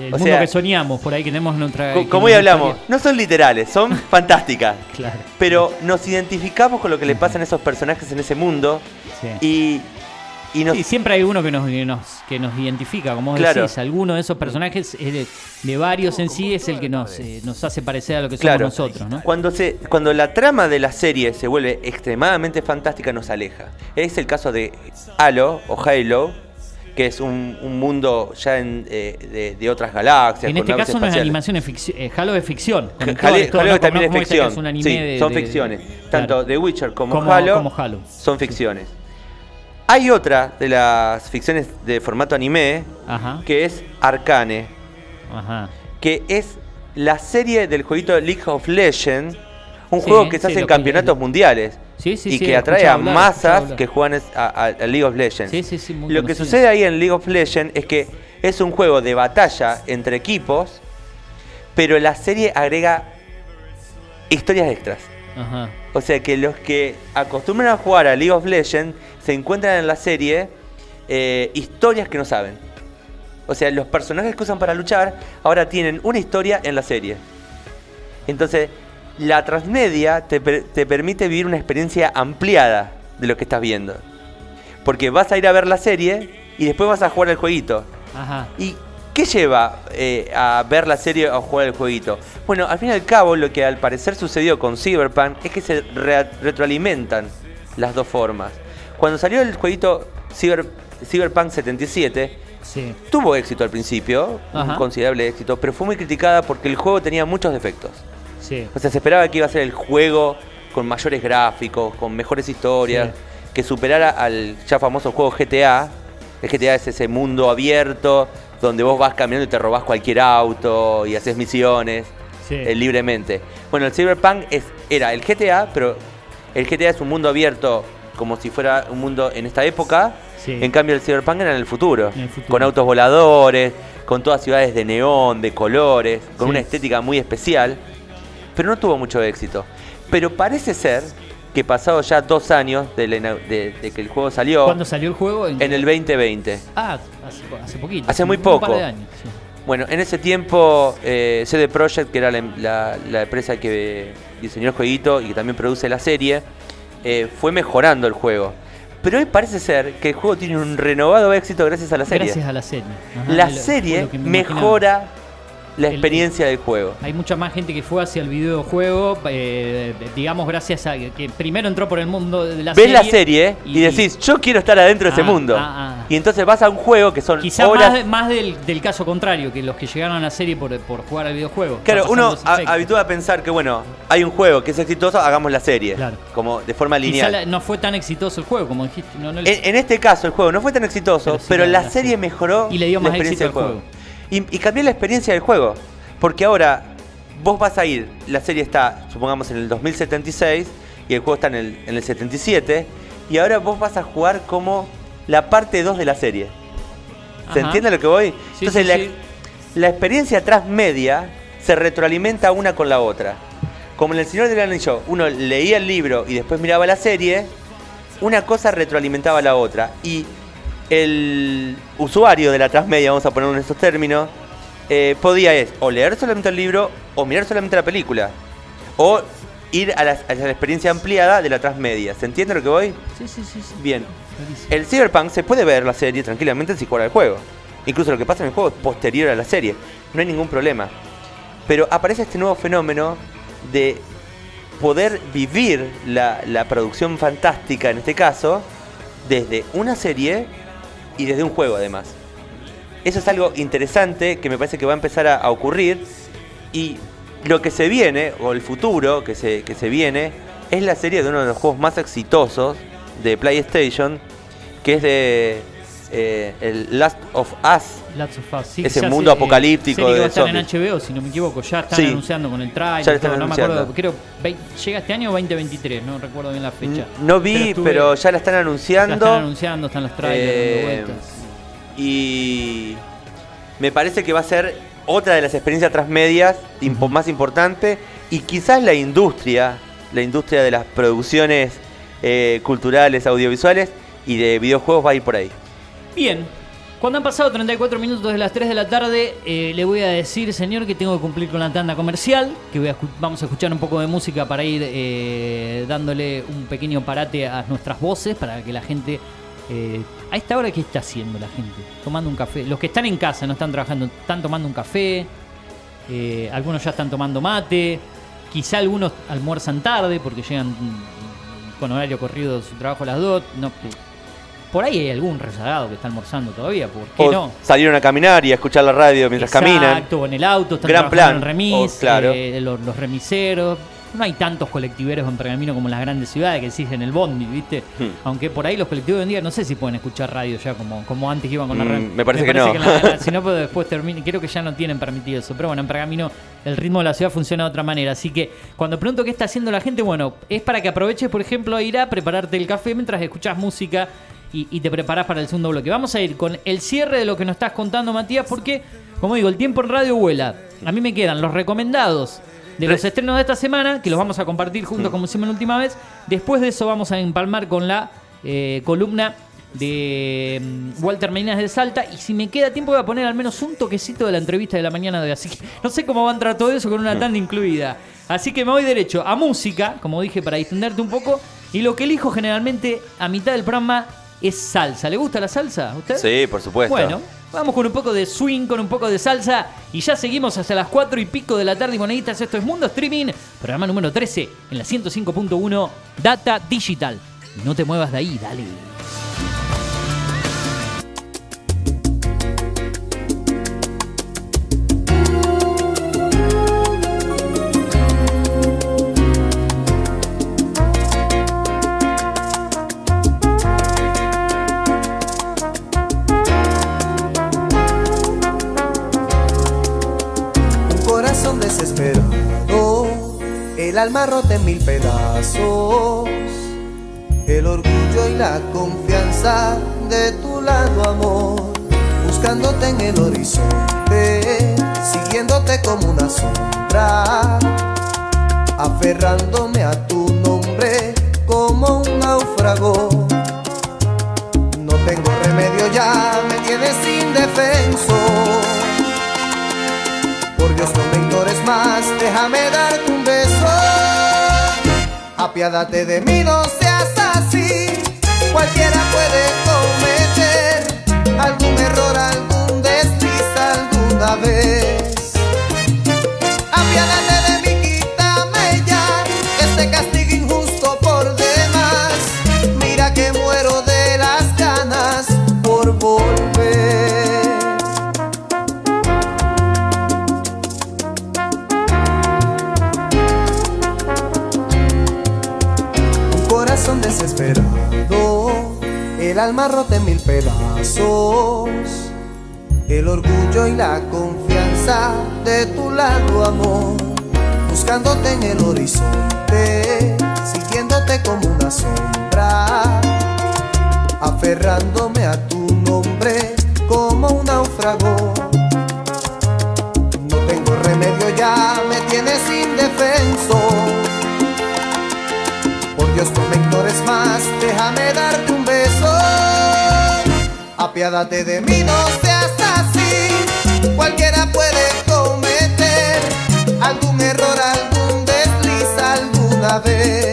El o mundo sea- que soñamos, por ahí que tenemos nuestra... Co- que Como hoy hablamos, no son literales, son fantásticas. Claro. Pero nos identificamos con lo que le pasan a esos personajes en ese mundo Sí. y, y nos... Sí, siempre hay uno que nos, que nos, que nos identifica, como vos Claro. decís. Alguno de esos personajes, es de, de varios en sí, es el que nos, eh, nos hace parecer a lo que somos Claro, nosotros, ¿no? cuando, se, cuando la trama de la serie se vuelve extremadamente fantástica, nos aleja. Es el caso de Halo o Halo, que es un, un mundo ya en, eh, de, de otras galaxias. En este caso no es espaciales. animación, es ficción. eh, Halo es ficción. Halo- todo, Halo ¿no? también es este ficción. es un anime Sí, de- son de- ficciones. Tanto The Witcher como, Como- Halo, como Halo. son ficciones. Hay otra de las ficciones de formato anime Ajá. que es Arcane, Ajá. que es la serie del jueguito League of Legends, un Sí, juego que se hace en campeonatos mundiales Sí, sí, y sí, que atrae a hablar, masas que juegan a, a- a League of Legends. Lo que sucede ahí en League of Legends es que es un juego de batalla entre equipos, pero la serie agrega historias extras. Ajá. O sea que los que acostumbran a jugar a League of Legends se encuentran en la serie eh, historias que no saben. O sea, los personajes que usan para luchar ahora tienen una historia en la serie. Entonces, la transmedia te, te permite vivir una experiencia ampliada de lo que estás viendo. Porque vas a ir a ver la serie y después vas a jugar el jueguito. Ajá. ¿Y qué lleva eh, a ver la serie o jugar el jueguito? Bueno, al fin y al cabo, lo que al parecer sucedió con Cyberpunk es que se re- retroalimentan las dos formas. Cuando salió el jueguito Cyber, Cyberpunk 77 Sí. tuvo éxito al principio, Ajá. un considerable éxito, pero fue muy criticada porque el juego tenía muchos defectos. Sí. O sea, se esperaba que iba a ser el juego con mayores gráficos, con mejores historias, Sí. que superara al ya famoso juego GTA. El GTA es ese mundo abierto donde vos vas caminando y te robás cualquier auto y haces misiones Sí. eh, libremente. Bueno, el Cyberpunk es, era el GTA, pero el GTA es un mundo abierto como si fuera un mundo en esta época. Sí. En cambio, el Cyberpunk era en el futuro, En el futuro. con autos voladores, con todas ciudades de neón, de colores, con Sí. una estética muy especial pero no tuvo mucho éxito. Pero parece ser que pasados ya dos años de, la ina- de- de que el juego salió, ¿Cuándo salió el juego? en el 2020. Ah, hace, hace poquito. Hace muy un poco. par de años, sí. Bueno, en ese tiempo eh, CD Projekt, que era la, la- la empresa que diseñó el jueguito y que también produce la serie, eh, fue mejorando el juego. Pero hoy parece ser que el juego tiene un renovado éxito gracias a la serie. Gracias a la serie. Ajá, la lo- serie lo mejora la El- experiencia del juego. Hay mucha más gente que fue hacia el videojuego, eh, digamos, gracias a que primero entró por el mundo de la Ves serie. la serie y, decís, yo quiero estar adentro de ese Ah, mundo. ah, ah. Y entonces vas a un juego que son Quizás horas... más, más del, del caso contrario, que los que llegaron a la serie por, por jugar al videojuego. Claro, uno habitúa a pensar que, bueno, hay un juego que es exitoso, hagamos la serie. Claro. Como de forma Quizá lineal. la- no fue tan exitoso el juego, como dijiste. No, no En, en este caso, el juego no fue tan exitoso, Pero la, la serie mejoró Y le dio la experiencia éxito juego. Y, y cambió la experiencia del juego. Porque ahora vos vas a ir, la serie está, supongamos, en el 2076 y el juego está en el, en el 77. Y ahora vos vas a jugar como la parte 2 de la serie. ¿Se Ajá. entiende lo que voy? Sí, Entonces, sí, la, sí. la experiencia transmedia se retroalimenta una con la otra. Como en El Señor del Anillo, uno leía el libro y después miraba la serie, una cosa retroalimentaba a la otra. Y el usuario de la transmedia, vamos a ponerlo en estos términos, eh, podía es, o leer solamente el libro o mirar solamente la película. O ir a la, a la experiencia ampliada de la transmedia. ¿Se entiende lo que voy? Sí, sí, sí. sí. Bien. Clarísimo. El Cyberpunk se puede ver la serie tranquilamente si juega el juego. Incluso lo que pasa en el juego es posterior a la serie. No hay ningún problema. Pero aparece este nuevo fenómeno de poder vivir la, la producción fantástica, en este caso, desde una serie y desde un juego además. Eso es algo interesante que me parece que va a empezar a, ocurrir. Y lo que se viene, o el futuro que se, que se viene, es la serie de uno de los juegos más exitosos de PlayStation, que es de eh, el Last of Us. Last of Us, sí, Ese mundo apocalíptico serie que de va a estar en zombies. HBO, si no me equivoco. Ya están Sí. anunciando con el trailer. no me acuerdo. Creo, ¿llega este año o 2023? No recuerdo bien la fecha. No vi, estuve- pero ya la están la anunciando. están anunciando, están los trailers Eh, y me parece que va a ser otra de las experiencias transmedias más importante y quizás la industria, la industria de las producciones eh, culturales, audiovisuales y de videojuegos va a ir por ahí. Bien, cuando han pasado 34 minutos de las 3 de la tarde, eh, le voy a decir, señor, que tengo que cumplir con la tanda comercial, que voy a vamos a escuchar un poco de música para ir eh, dándole un pequeño parate a nuestras voces, para que la gente... eh, a esta hora, ¿qué está haciendo la gente? Tomando un café. Los que están en casa, no están trabajando, están tomando un café, eh, algunos ya están tomando mate, quizá algunos almuerzan tarde porque llegan con horario corrido de su trabajo a las 2. No, por ahí hay algún rezagado que está almorzando todavía, ¿por qué O no? salieron a caminar y a escuchar la radio mientras caminan. Exacto, en el auto, están Gran plan. en remis, Oh, claro. eh, los, los remiseros. No hay tantos colectiveros en Pergamino como en las grandes ciudades que exigen el bondi, ¿viste? Hmm. Aunque por ahí los colectivos de hoy en día no sé si pueden escuchar radio ya como, como antes iban con la Mm, radio. me parece que no. si no, pues después termina. Creo que ya no tienen permitido eso. Pero bueno, en Pergamino el ritmo de la ciudad funciona de otra manera. Así que cuando pregunto qué está haciendo la gente, bueno, es para que aproveches, por ejemplo, a ir a prepararte el café mientras escuchas música y, y te preparás para el segundo bloque. Vamos a ir con el cierre de lo que nos estás contando, Matías, porque, como digo, el tiempo en radio vuela. A mí me quedan los recomendados de los Re- estrenos de esta semana, que los vamos a compartir juntos como hicimos la última vez. Después de eso vamos a empalmar con la eh, columna de mm, Walter Meinas de Salta. Y si me queda tiempo voy a poner al menos un toquecito de la entrevista de la mañana de hoy. Así que no sé cómo va a entrar todo eso con una tanda incluida. Así que me voy derecho a música, como dije, para distenderte un poco. Y lo que elijo generalmente a mitad del programa es salsa. ¿Le gusta la salsa a usted? Sí, por supuesto. Bueno, vamos con un poco de swing, con un poco de salsa y ya seguimos hasta las 4 y pico de la tarde y moneditas. Esto es Mundo Streaming, programa número 13 en la 105.1 Data Digital. No te muevas de ahí, dale. El alma rota en mil pedazos, el orgullo y la confianza de tu lado, amor, buscándote en el horizonte, siguiéndote como una sombra, aferrándome a tu nombre como un náufrago. No tengo remedio ya, me tienes indefenso. Por Dios no me ignores más, déjame darte un beso. Apiádate de mí, no seas así. Cualquiera puede cometer algún error, algún desliz alguna vez. Apiádate de mí, quítame ya este castigo injusto por demás. Mira que muero de las ganas por volver. El alma rota en mil pedazos, el orgullo y la confianza de tu lado, amor, buscándote en el horizonte, siguiéndote como una sombra, aferrándome a tu nombre como un náufrago. No tengo remedio ya, me tienes indefenso. Me ignores más, déjame darte un beso. Apiádate de mí, no seas así. Cualquiera puede cometer algún error, algún desliz alguna vez.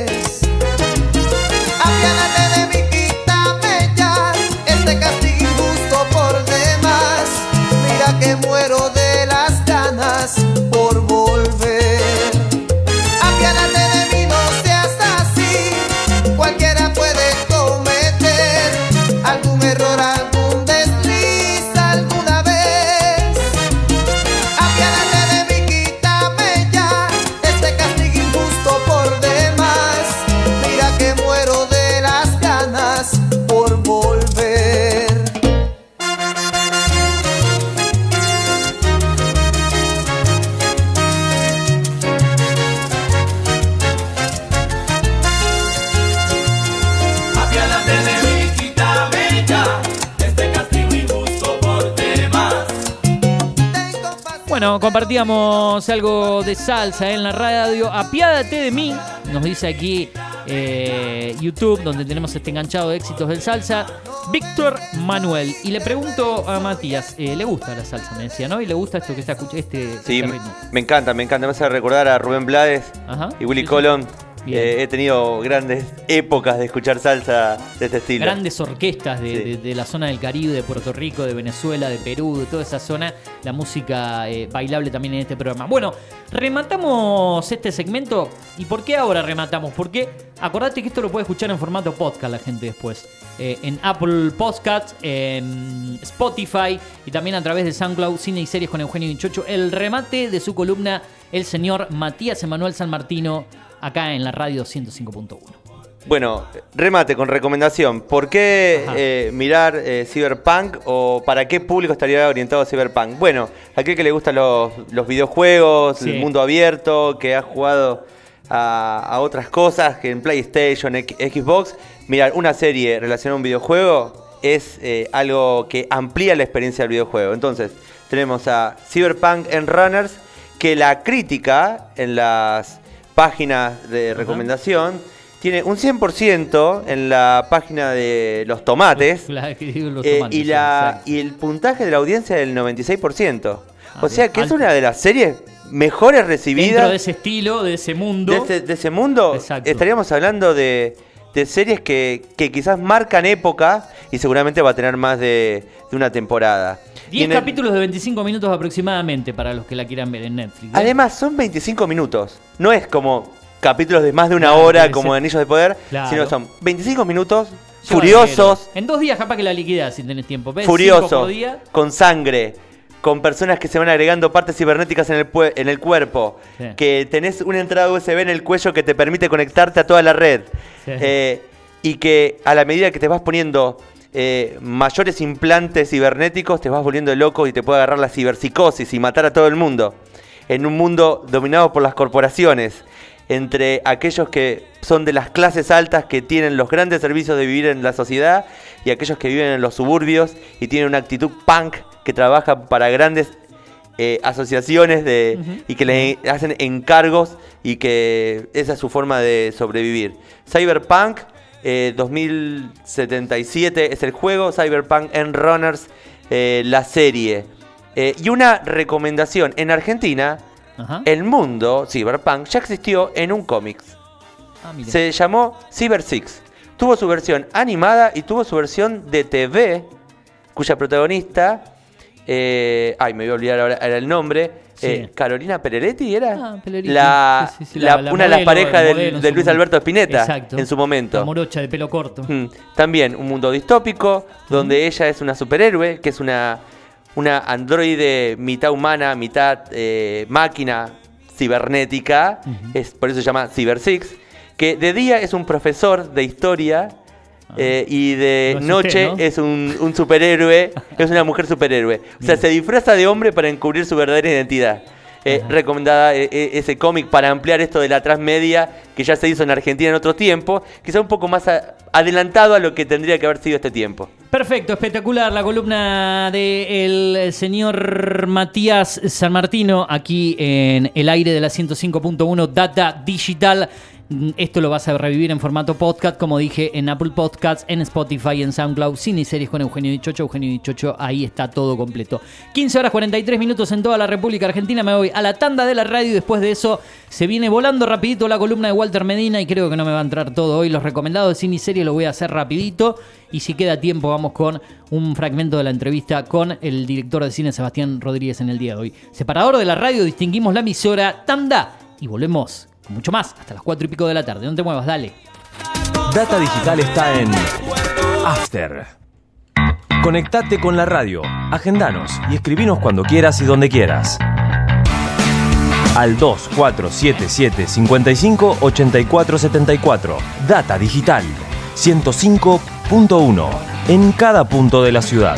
Compartíamos algo de salsa en la radio. Apiádate de mí, nos dice aquí eh, YouTube, donde tenemos este enganchado de éxitos del salsa. Víctor Manuel. Y le pregunto a Matías, eh, ¿le gusta la salsa? Me decía, ¿no? ¿Y le gusta esto que está escuchando? Este, Sí, este me, encanta, me encanta. Me hace recordar a Rubén Blades Ajá, y Willy sí. Colón. Eh, he tenido grandes épocas de escuchar salsa de este estilo. Grandes orquestas de, Sí. de- de la zona del Caribe, de Puerto Rico, de Venezuela, de Perú, de toda esa zona. La música eh, bailable también en este programa. Bueno, rematamos este segmento. ¿Y por qué ahora rematamos? Porque acordate que esto lo puede escuchar en formato podcast la gente después. Eh, en Apple Podcasts, en Spotify y también a través de SoundCloud, Cine y Series con Eugenio Dichocho. El remate de su columna, el señor Matías Emanuel San Martino, acá en la radio 105.1. Bueno, remate con recomendación. ¿Por qué eh, mirar eh, Cyberpunk o para qué público estaría orientado a Cyberpunk? Bueno, aquel que le gustan los, los videojuegos, Sí. el mundo abierto, que ha jugado a, a otras cosas que en PlayStation, X- Xbox, mirar una serie relacionada a un videojuego es eh, algo que amplía la experiencia del videojuego. Entonces, tenemos a Cyberpunk en Runners, que la crítica en las páginas de recomendación tiene un 100% en la página de los tomates La eh, y, la, y el puntaje de la audiencia del 96%. Ah, o sea que es una de las series mejores Dentro recibidas de ese estilo, de ese mundo. de ese, de ese mundo. Exacto. Estaríamos hablando de, de series que, que quizás marcan época y seguramente va a tener más de, de una temporada. Y 10 en el- capítulos de 25 minutos aproximadamente para los que la quieran ver en Netflix. ¿eh? Además, son 25 minutos. No es como capítulos de más de una Claro, hora como ser. Anillos de Poder, Claro. sino son 25 minutos Llevadero. furiosos, En dos días capaz que la liquidás si tenés tiempo. ¿Ves? Furiosos, con sangre, con personas que se van agregando partes cibernéticas en el, en el cuerpo, Sí. que tenés una entrada USB en el cuello que te permite conectarte a toda la red, Sí. eh, y que a la medida que te vas poniendo eh, mayores implantes cibernéticos, te vas volviendo loco y te puede agarrar la ciberpsicosis y matar a todo el mundo. En un mundo dominado por las corporaciones. entre aquellos que son de las clases altas que tienen los grandes servicios de vivir en la sociedad y aquellos que viven en los suburbios y tienen una actitud punk que trabaja para grandes eh, asociaciones de, y que le hacen encargos y que esa es su forma de sobrevivir. Cyberpunk eh, 2077 es el juego, Cyberpunk en Runners eh, la serie. Eh, y una recomendación, en Argentina, Ajá. el mundo Cyberpunk ya existió en un cómics. Ah. Se llamó Cyber Six. Tuvo su versión animada y tuvo su versión de TV, cuya protagonista, eh, ay, me voy a olvidar ahora era el nombre, Sí. eh, Carolina Pereletti era Ah, la, Sí, sí, sí, la- la- la una de las parejas de Luis. Alberto Spinetta Exacto. en su momento. La morocha de pelo corto. Mm. También un mundo distópico donde ella es una superhéroe, que es una, una androide mitad humana, mitad eh, máquina cibernética, es, por eso se llama Cyber Six, que de día es un profesor de historia eh, y de Ah. Noche es un, un superhéroe, es una mujer superhéroe. O sea, se disfraza de hombre para encubrir su verdadera identidad. Eh, recomendada eh, ese cómic para ampliar esto de la transmedia que ya se hizo en Argentina en otro tiempo, quizá un poco más a- adelantado a lo que tendría que haber sido este tiempo. Perfecto, espectacular la columna del señor Matías San Martino aquí en el aire de la 105.1 Data Digital. Esto lo vas a revivir en formato podcast, como dije, en Apple Podcasts, en Spotify, en SoundCloud, Cine y Series con Eugenio Dichocho. Eugenio Dichocho, ahí está todo completo. 15 horas 43 minutos en toda la República Argentina. Me voy a la tanda de la radio y después de eso se viene volando rapidito la columna de Walter Medina y creo que no me va a entrar todo hoy. Los recomendados de cine y lo voy a hacer rapidito y si queda tiempo vamos con un fragmento de la entrevista con el director de cine Sebastián Rodríguez en el día de hoy. Separador de la radio, distinguimos la emisora Tanda y volvemos mucho más hasta las 4 y pico de la tarde. No te muevas, dale. Data Digital está en After. Conectate con la radio, agendanos y escribinos cuando quieras y donde quieras. Al 2477 55 84 74. Data Digital 105.1 en cada punto de la ciudad.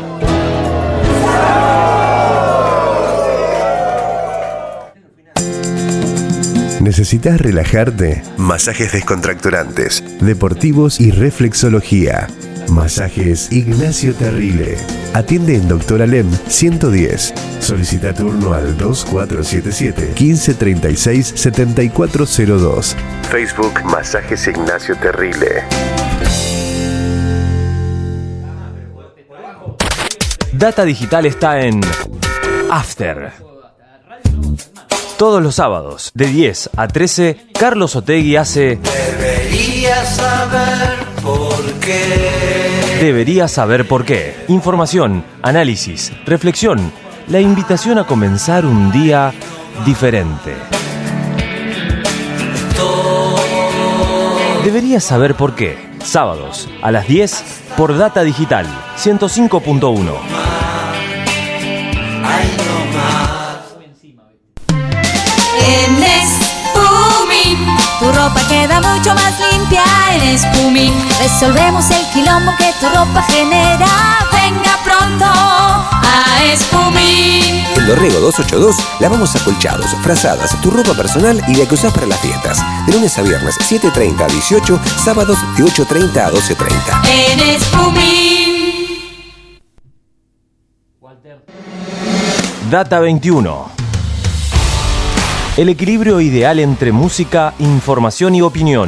¿Necesitas relajarte? Masajes descontracturantes, deportivos y reflexología. Masajes Ignacio Terrile. Atiende en Doctor Alem 110. Solicita turno al 2477 1536 7402. Facebook Masajes Ignacio Terrile. Data Digital está en After. Todos los sábados, de 10 a 13, Carlos Otegui hace Deberías saber por qué. Deberías saber por qué. Información, análisis, reflexión, la invitación a comenzar un día diferente. Deberías saber por qué. Sábados, a las 10, por Data Digital 105.1. queda mucho más limpia en Espumi. Resolvemos el quilombo que tu ropa genera. Venga pronto a Espumi. En Dorrego 282 lavamos acolchados, frazadas, tu ropa personal y la que usás para las fiestas. De lunes a viernes 7.30 a 18, sábados de 8.30 a 12.30. En Espumi. Data 21. El equilibrio ideal entre música, información y opinión.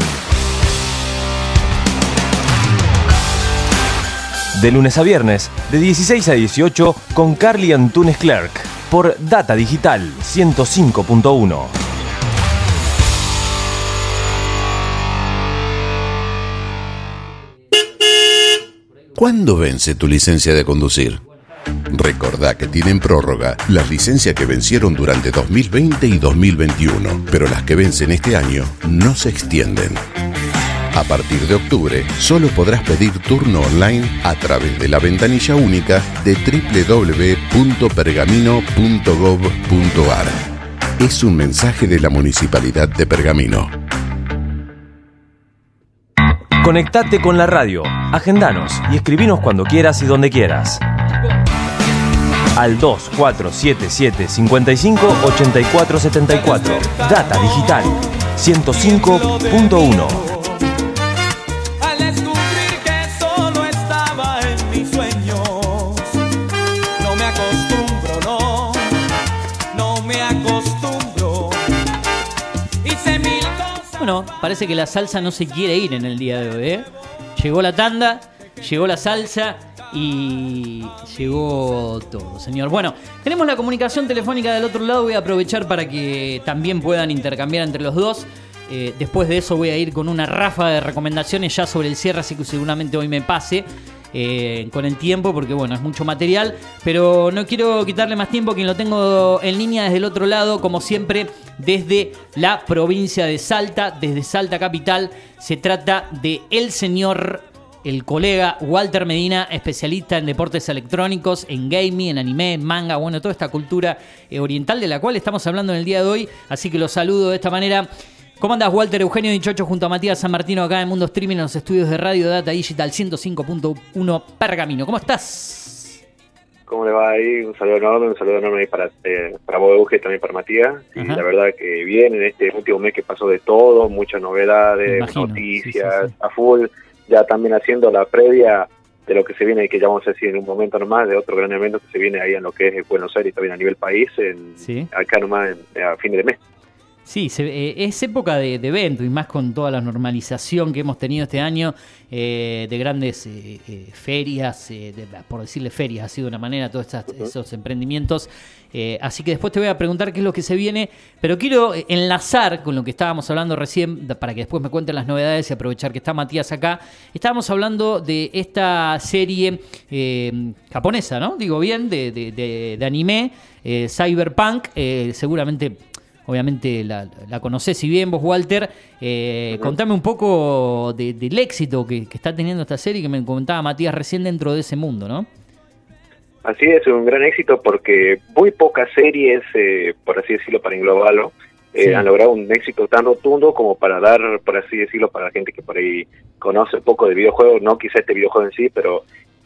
De lunes a viernes, de 16 a 18, con Carly Antunes Clerk, por Data Digital 105.1. ¿Cuándo vence tu licencia de conducir? Recordá que tienen prórroga las licencias que vencieron durante 2020 y 2021, pero las que vencen este año no se extienden. A partir de octubre, solo podrás pedir turno online a través de la ventanilla única de www.pergamino.gov.ar. Es un mensaje de la Municipalidad de Pergamino. Conectate con la radio, agendanos y escribinos cuando quieras y donde quieras. Al 2477 55 84 74. Data Digital 105.1. Al descubrir que solo estaba en mis sueños, no me acostumbro, no, no me acostumbro. Hice mil cosas. Bueno, parece que la salsa no se quiere ir en el día de hoy, ¿eh? Llegó la tanda, llegó la salsa y llegó todo, señor. Bueno, tenemos la comunicación telefónica del otro lado. Voy a aprovechar para que también puedan intercambiar entre los dos. Eh, después de eso voy a ir con una rafa de recomendaciones ya sobre el cierre, así que seguramente hoy me pase. eh, con el tiempo, porque bueno, es mucho material, pero no quiero quitarle más tiempo, quien lo tengo en línea desde el otro lado, como siempre, desde la provincia de Salta, desde Salta Capital, se trata de el señor el colega Walter Medina, especialista en deportes electrónicos, en gaming, en anime, en manga, bueno, toda esta cultura eh, oriental de la cual estamos hablando en el día de hoy. Así que los saludo de esta manera. ¿Cómo andas, Walter Eugenio Dichocho junto a Matías San Martino acá en Mundo Streaming en los estudios de Radio Data Digital 105.1 Pergamino? ¿Cómo estás? ¿Cómo le va ahí? Un saludo enorme, un saludo enorme ahí para, eh, para vos, Euge, también para Matías. Y Ajá. la verdad que bien en este último mes que pasó de todo, muchas novedades, imagino, noticias, a full, ya también haciendo la previa de lo que se viene, que ya vamos a decir en un momento nomás, de otro gran evento que se viene ahí en lo que es Buenos Aires, también a nivel país, en, Sí. acá nomás en- a fin de mes. Sí, se- eh, es época de, de evento y más con toda la normalización que hemos tenido este año eh, de grandes eh, eh, ferias, de- por decirle ferias, ha sido una manera todos estas- esos emprendimientos. Así que después te voy a preguntar qué es lo que se viene, pero quiero enlazar con lo que estábamos hablando recién para que después me cuenten las novedades y aprovechar que está Matías acá. Estábamos hablando de esta serie japonesa, ¿no? Digo bien, de, de- anime, Cyberpunk, seguramente Obviamente la, la conocés si bien vos, Walter. Eh, Contame un poco de- del éxito que, que está teniendo esta serie que me comentaba Matías recién dentro de ese mundo, ¿no? Así es, un gran éxito porque muy pocas series, eh, por así decirlo, para englobarlo, eh, Sí. han logrado un éxito tan rotundo como para dar, por así decirlo, para la gente que por ahí conoce poco de videojuegos, no quizá este videojuego en sí, pero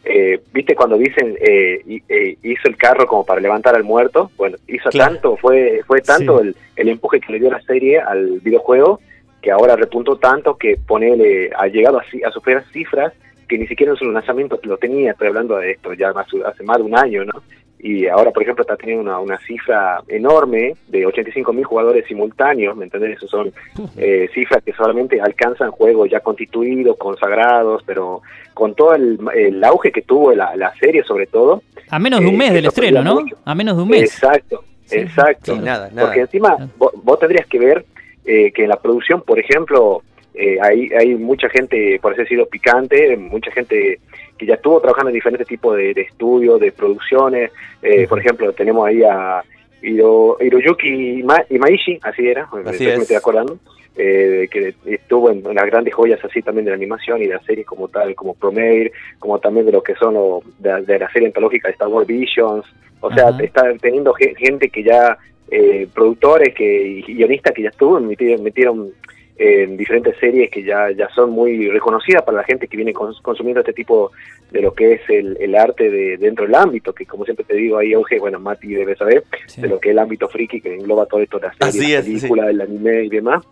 eh, viste cuando dicen eh, eh, hizo el carro como para levantar al muerto, bueno, hizo Claro. tanto, fue fue tanto Sí. el, el empuje que le dio la serie al videojuego que ahora repuntó tanto que ponele, ha llegado a, a superar cifras que ni siquiera en su lanzamiento lo tenía, estoy hablando de esto ya hace más de un año, ¿no? Y ahora, por ejemplo, está teniendo una, una cifra enorme de 85 mil jugadores simultáneos, ¿me entendés? Esas son eh, cifras que solamente alcanzan juegos ya constituidos, consagrados, pero con todo el, el auge que tuvo la, la serie sobre todo. A menos de un eh, mes del estreno, ¿no? mucho. A menos de un mes. Exacto, exacto. Sí, nada, nada. Porque encima vos, vos tendrías que ver eh, que en la producción, por ejemplo, eh, hay, hay mucha gente, por así decirlo, picante, mucha gente que ya estuvo trabajando en diferentes tipos de, de estudios, de producciones. Eh, Por ejemplo, tenemos ahí a Hiro, Hiroyuki Ma- Imaishi, así era, me- Así me es. estoy acordando, eh, que estuvo en, en las grandes joyas así también de la animación y de las series como tal, como Promare, como también de lo que son lo- de, de la serie antológica de Star Wars Visions. O sea, está teniendo ge- gente que ya, eh, productores que, y guionistas que ya estuvo, metieron, metieron en diferentes series que ya, ya son muy reconocidas para la gente que viene cons- consumiendo este tipo de lo que es el, el arte de dentro del ámbito, que como siempre te digo ahí, Auge, bueno, Mati debe saber, de lo que es el ámbito friki que engloba todo esto, las series, las es, sí. películas, el anime y demás.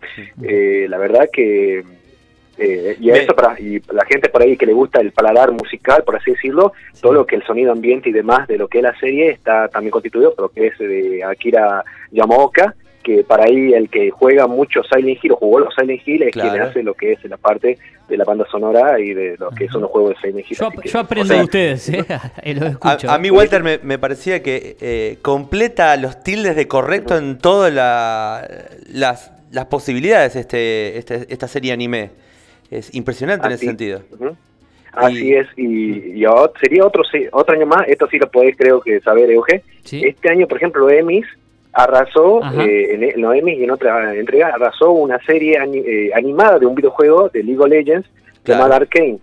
Eh, la verdad que eh, y a eso para y la gente por ahí que le gusta el paladar musical, por así decirlo, todo lo que el sonido ambiente y demás de lo que es la serie está también constituido por lo que es de Akira Yamaoka, que para ahí el que juega mucho Silent Hill o jugó los Silent Hill es Claro. quien hace lo que es la parte de la banda sonora y de lo que son los juegos de Silent Hill. Yo, que, yo aprendo o sea, de ustedes, ¿eh? Eh, los escucho. A, a mí, Walter, me, me parecía que eh, completa los tildes de correcto en todas la- las, las posibilidades este, este- esta serie anime. Es impresionante en ese sentido. Así es, y, sería otro sí, otro año más, esto sí lo podés creo que saber, Euge. Este año, por ejemplo, Emis arrasó, eh, en, en los Emmys y en otra entrega, arrasó una serie ani- eh, animada de un videojuego de League of Legends Claro. llamada Arcane.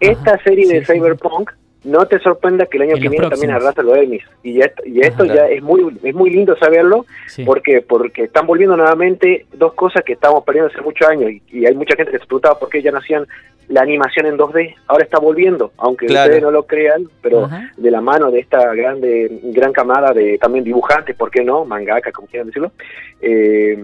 Esta serie de Cyberpunk, no te sorprenda que el año En que viene también arrasa los Emmys. Y esto, y esto Ajá. ya es muy es muy lindo saberlo, Sí. porque porque están volviendo nuevamente dos cosas que estábamos perdiendo hace muchos años. Y, y hay mucha gente que se preguntaba por qué ya no hacían la animación en 2D. Ahora está volviendo, aunque Claro. ustedes no lo crean, pero Ajá. de la mano de esta grande gran camada de también dibujantes, ¿por qué no? Mangaka, como quieran decirlo. Eh,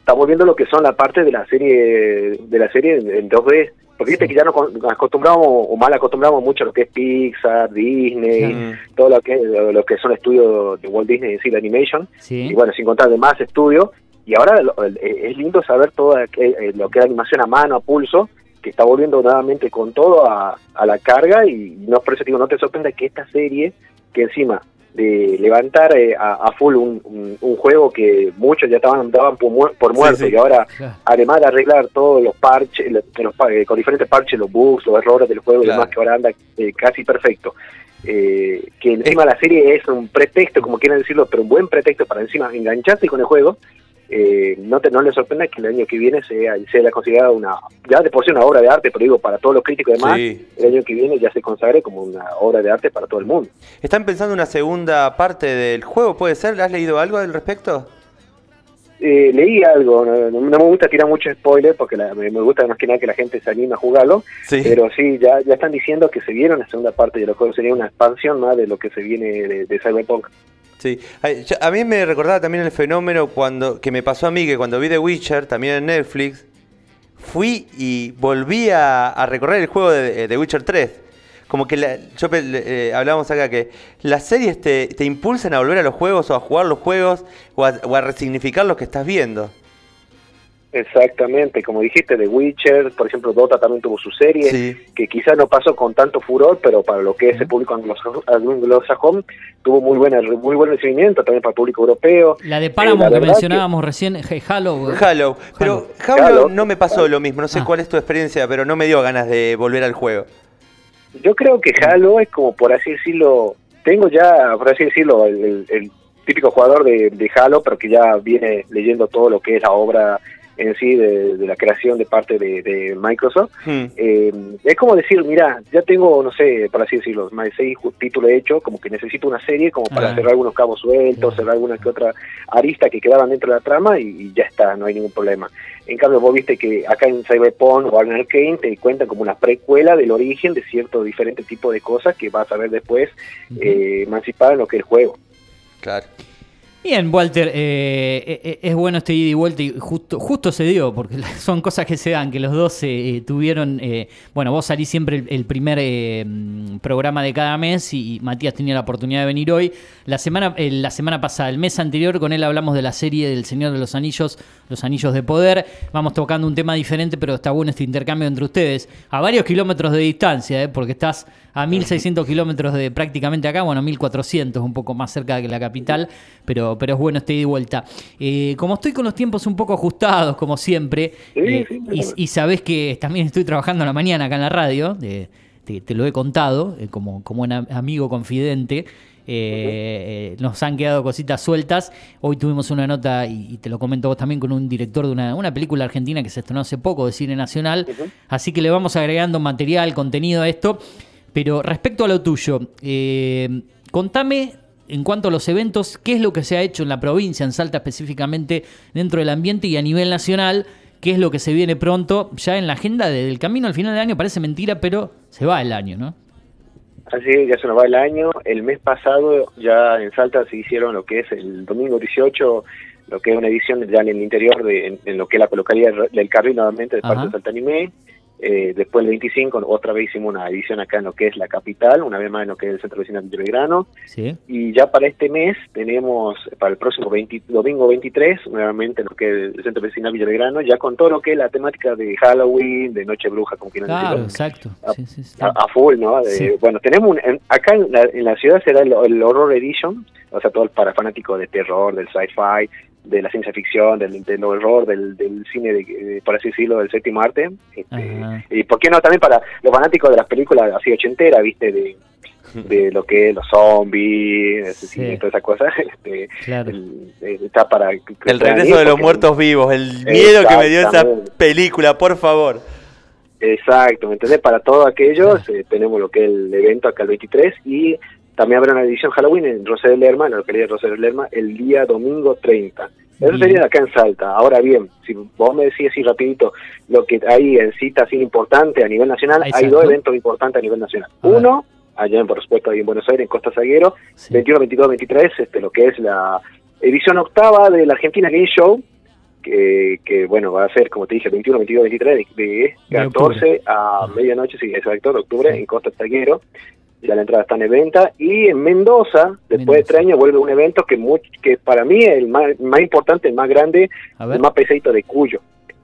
estamos viendo lo que son la parte de la serie de la serie en, en 2D. Porque viste que ya nos acostumbramos o mal acostumbramos mucho a lo que es Pixar, Disney, Mm. todo lo que lo, lo que son estudios de Walt Disney, sí, de animation, Sí. y bueno, sin contar de más estudios. Y ahora lo- el- es lindo saber todo aquel- lo que es animación a mano, a pulso, que está volviendo nuevamente con todo a, a la carga y no por eso digo, no te sorprenda que esta serie, que encima de levantar eh, a, a full un, un- un juego que muchos ya estaban daban por, muer- por muerto sí. y ahora Claro. además de arreglar todos los parches, los- los pa- eh, con diferentes parches, los bugs, los errores del juego y Claro. demás que ahora anda eh, casi perfecto. Eh, que encima la serie es un pretexto, como quieran decirlo, pero un buen pretexto para encima engancharse con el juego. Eh, no te no le sorprenda que el año que viene sea, sea considerada una, ya de por sí una obra de arte, pero digo, para todos los críticos y demás, Sí. el año que viene ya se consagre como una obra de arte para todo el mundo. ¿Están pensando una segunda parte del juego? ¿Puede ser? ¿Has leído algo al respecto? Eh, leí algo, no, no me gusta tirar mucho spoiler porque la- me, me gusta más que nada que la gente se anime a jugarlo, Sí. pero sí, ya, ya están diciendo que se vieron la segunda parte de los juegos, sería una expansión más de lo que se viene de, de Cyberpunk. Sí, a mí me recordaba también el fenómeno cuando que me pasó a mí, que cuando vi The Witcher, también en Netflix, fui y volví a, recorrer el juego de, de Witcher 3. Como que la- yo eh, hablábamos acá que las series te, te impulsan a volver a los juegos o a jugar los juegos o a, o a resignificar lo que estás viendo. Exactamente, como dijiste, The Witcher, por ejemplo, Dota también tuvo su serie, Sí. que quizás no pasó con tanto furor, pero para lo que es el público anglosa- anglosajón, tuvo muy buena muy buen recibimiento, también para el público europeo. La de Eh, Paramount la que mencionábamos recién, Hey, Halo. Halo, pero Halo, Halo. no me pasó lo mismo, no sé Ah. cuál es tu experiencia, pero no me dio ganas de volver al juego. Yo creo que Halo es como, por así decirlo, tengo ya, por así decirlo, el, el- el típico jugador de, de Halo, pero que ya viene leyendo todo lo que es la obra en sí de, de la creación de parte de, de Microsoft. Hmm. Eh, es como decir, mira, ya tengo, no sé, por así decirlo, más de seis títulos hechos, como que necesito una serie como para Ah. cerrar algunos cabos sueltos, cerrar alguna que otra arista que quedaban dentro de la trama y, y ya está, no hay ningún problema. En cambio, vos viste que acá en Cyberpunk o en Arcane te cuentan como una precuela del origen de cierto diferente tipo de cosas que vas a ver después eh, emancipada en lo que es el juego. Claro. Bien, Walter, eh, eh, eh, es bueno este ida y vuelta y justo, justo se dio, porque son cosas que se dan, que los dos eh, eh, tuvieron, eh, bueno, vos salís siempre el, el primer mm, programa de cada mes y, Matías tenía la oportunidad de venir hoy. La semana, la semana pasada, el mes anterior, con él hablamos de la serie del Señor de los Anillos, Los Anillos de Poder. Vamos tocando un tema diferente, pero está bueno este intercambio entre ustedes, a varios kilómetros de distancia, eh, porque estás a 1600 kilómetros de prácticamente acá, bueno, 1400, un poco más cerca que la capital, pero, pero es bueno este ida y vuelta. Eh, como estoy con los tiempos un poco ajustados, como siempre, eh, y, y sabés que también estoy trabajando en la mañana acá en la radio, de- te, te lo he contado, eh, como, como un am- amigo confidente. eh, eh, nos han quedado cositas sueltas. Hoy tuvimos una nota, y, y te lo comento vos también, con un director de una, una película argentina que se estrenó hace poco de cine nacional. Así que le vamos agregando material, contenido a esto. Pero respecto a lo tuyo, eh, contame en cuanto a los eventos, qué es lo que se ha hecho en la provincia, en Salta específicamente, dentro del ambiente y a nivel nacional, qué es lo que se viene pronto, ya en la agenda del camino al final del año, parece mentira, pero se va el año, ¿no? Así ya se nos va el año. El mes pasado ya en Salta se hicieron lo que es el domingo 18, lo que es una edición ya en el interior, de, en, en lo que es la localidad del Carril nuevamente de parte Ajá. de Salta Anime. Eh, después el 25 otra vez hicimos una edición acá en lo que es la capital, una vez más en lo que es el centro vecinal de Belgrano. Sí. Y ya para este mes tenemos, para el próximo 20 domingo 23, nuevamente en lo que es el centro vecinal Villa Belgrano, ya con todo lo que es la temática de Halloween, de Noche Bruja, como quieran Claro, decirlo exacto. Sí, sí, sí. a, a full, ¿no? De-. Bueno, tenemos un- en- acá en la, en la ciudad será el, el Horror Edition, o sea, todo el para fanático de terror, del sci-fi, de la ciencia ficción, del, del horror, del, del cine, de, de- por así decirlo, del séptimo arte. Este, y por qué no también para los fanáticos de las películas así ochenteras, ¿viste? De, de lo que es los zombies, y todas esas cosas. Este, Claro. el- eh, está para El regreso de los muertos vivos, el miedo que me dio esa película, por favor. Exacto, ¿me entendés? Para todos aquellos eh, tenemos lo que es el evento acá el 23 y también habrá una edición Halloween en Rosario de Lerma, en la localidad de Rosario de Lerma, el día domingo 30. Eso sería acá en Salta. Ahora bien, si vos me decís así rapidito, lo que hay en cita así importante a nivel nacional, hay dos eventos importantes a nivel nacional. A. Uno, allá en, por supuesto ahí en Buenos Aires, en Costa Zaguero, 21, 22, 23, este, lo que es la edición octava de la Argentina Game Show, que, que bueno, va a ser, como te dije, 21, 22, 23, de, de De 14 a medianoche, sí, exacto, de octubre, en Costa Zaguero. Ya la entrada está en venta. Y en Mendoza, después de tres años, vuelve un evento que, much- que para mí es el más, más importante, el más grande, el más pesadito de Cuyo,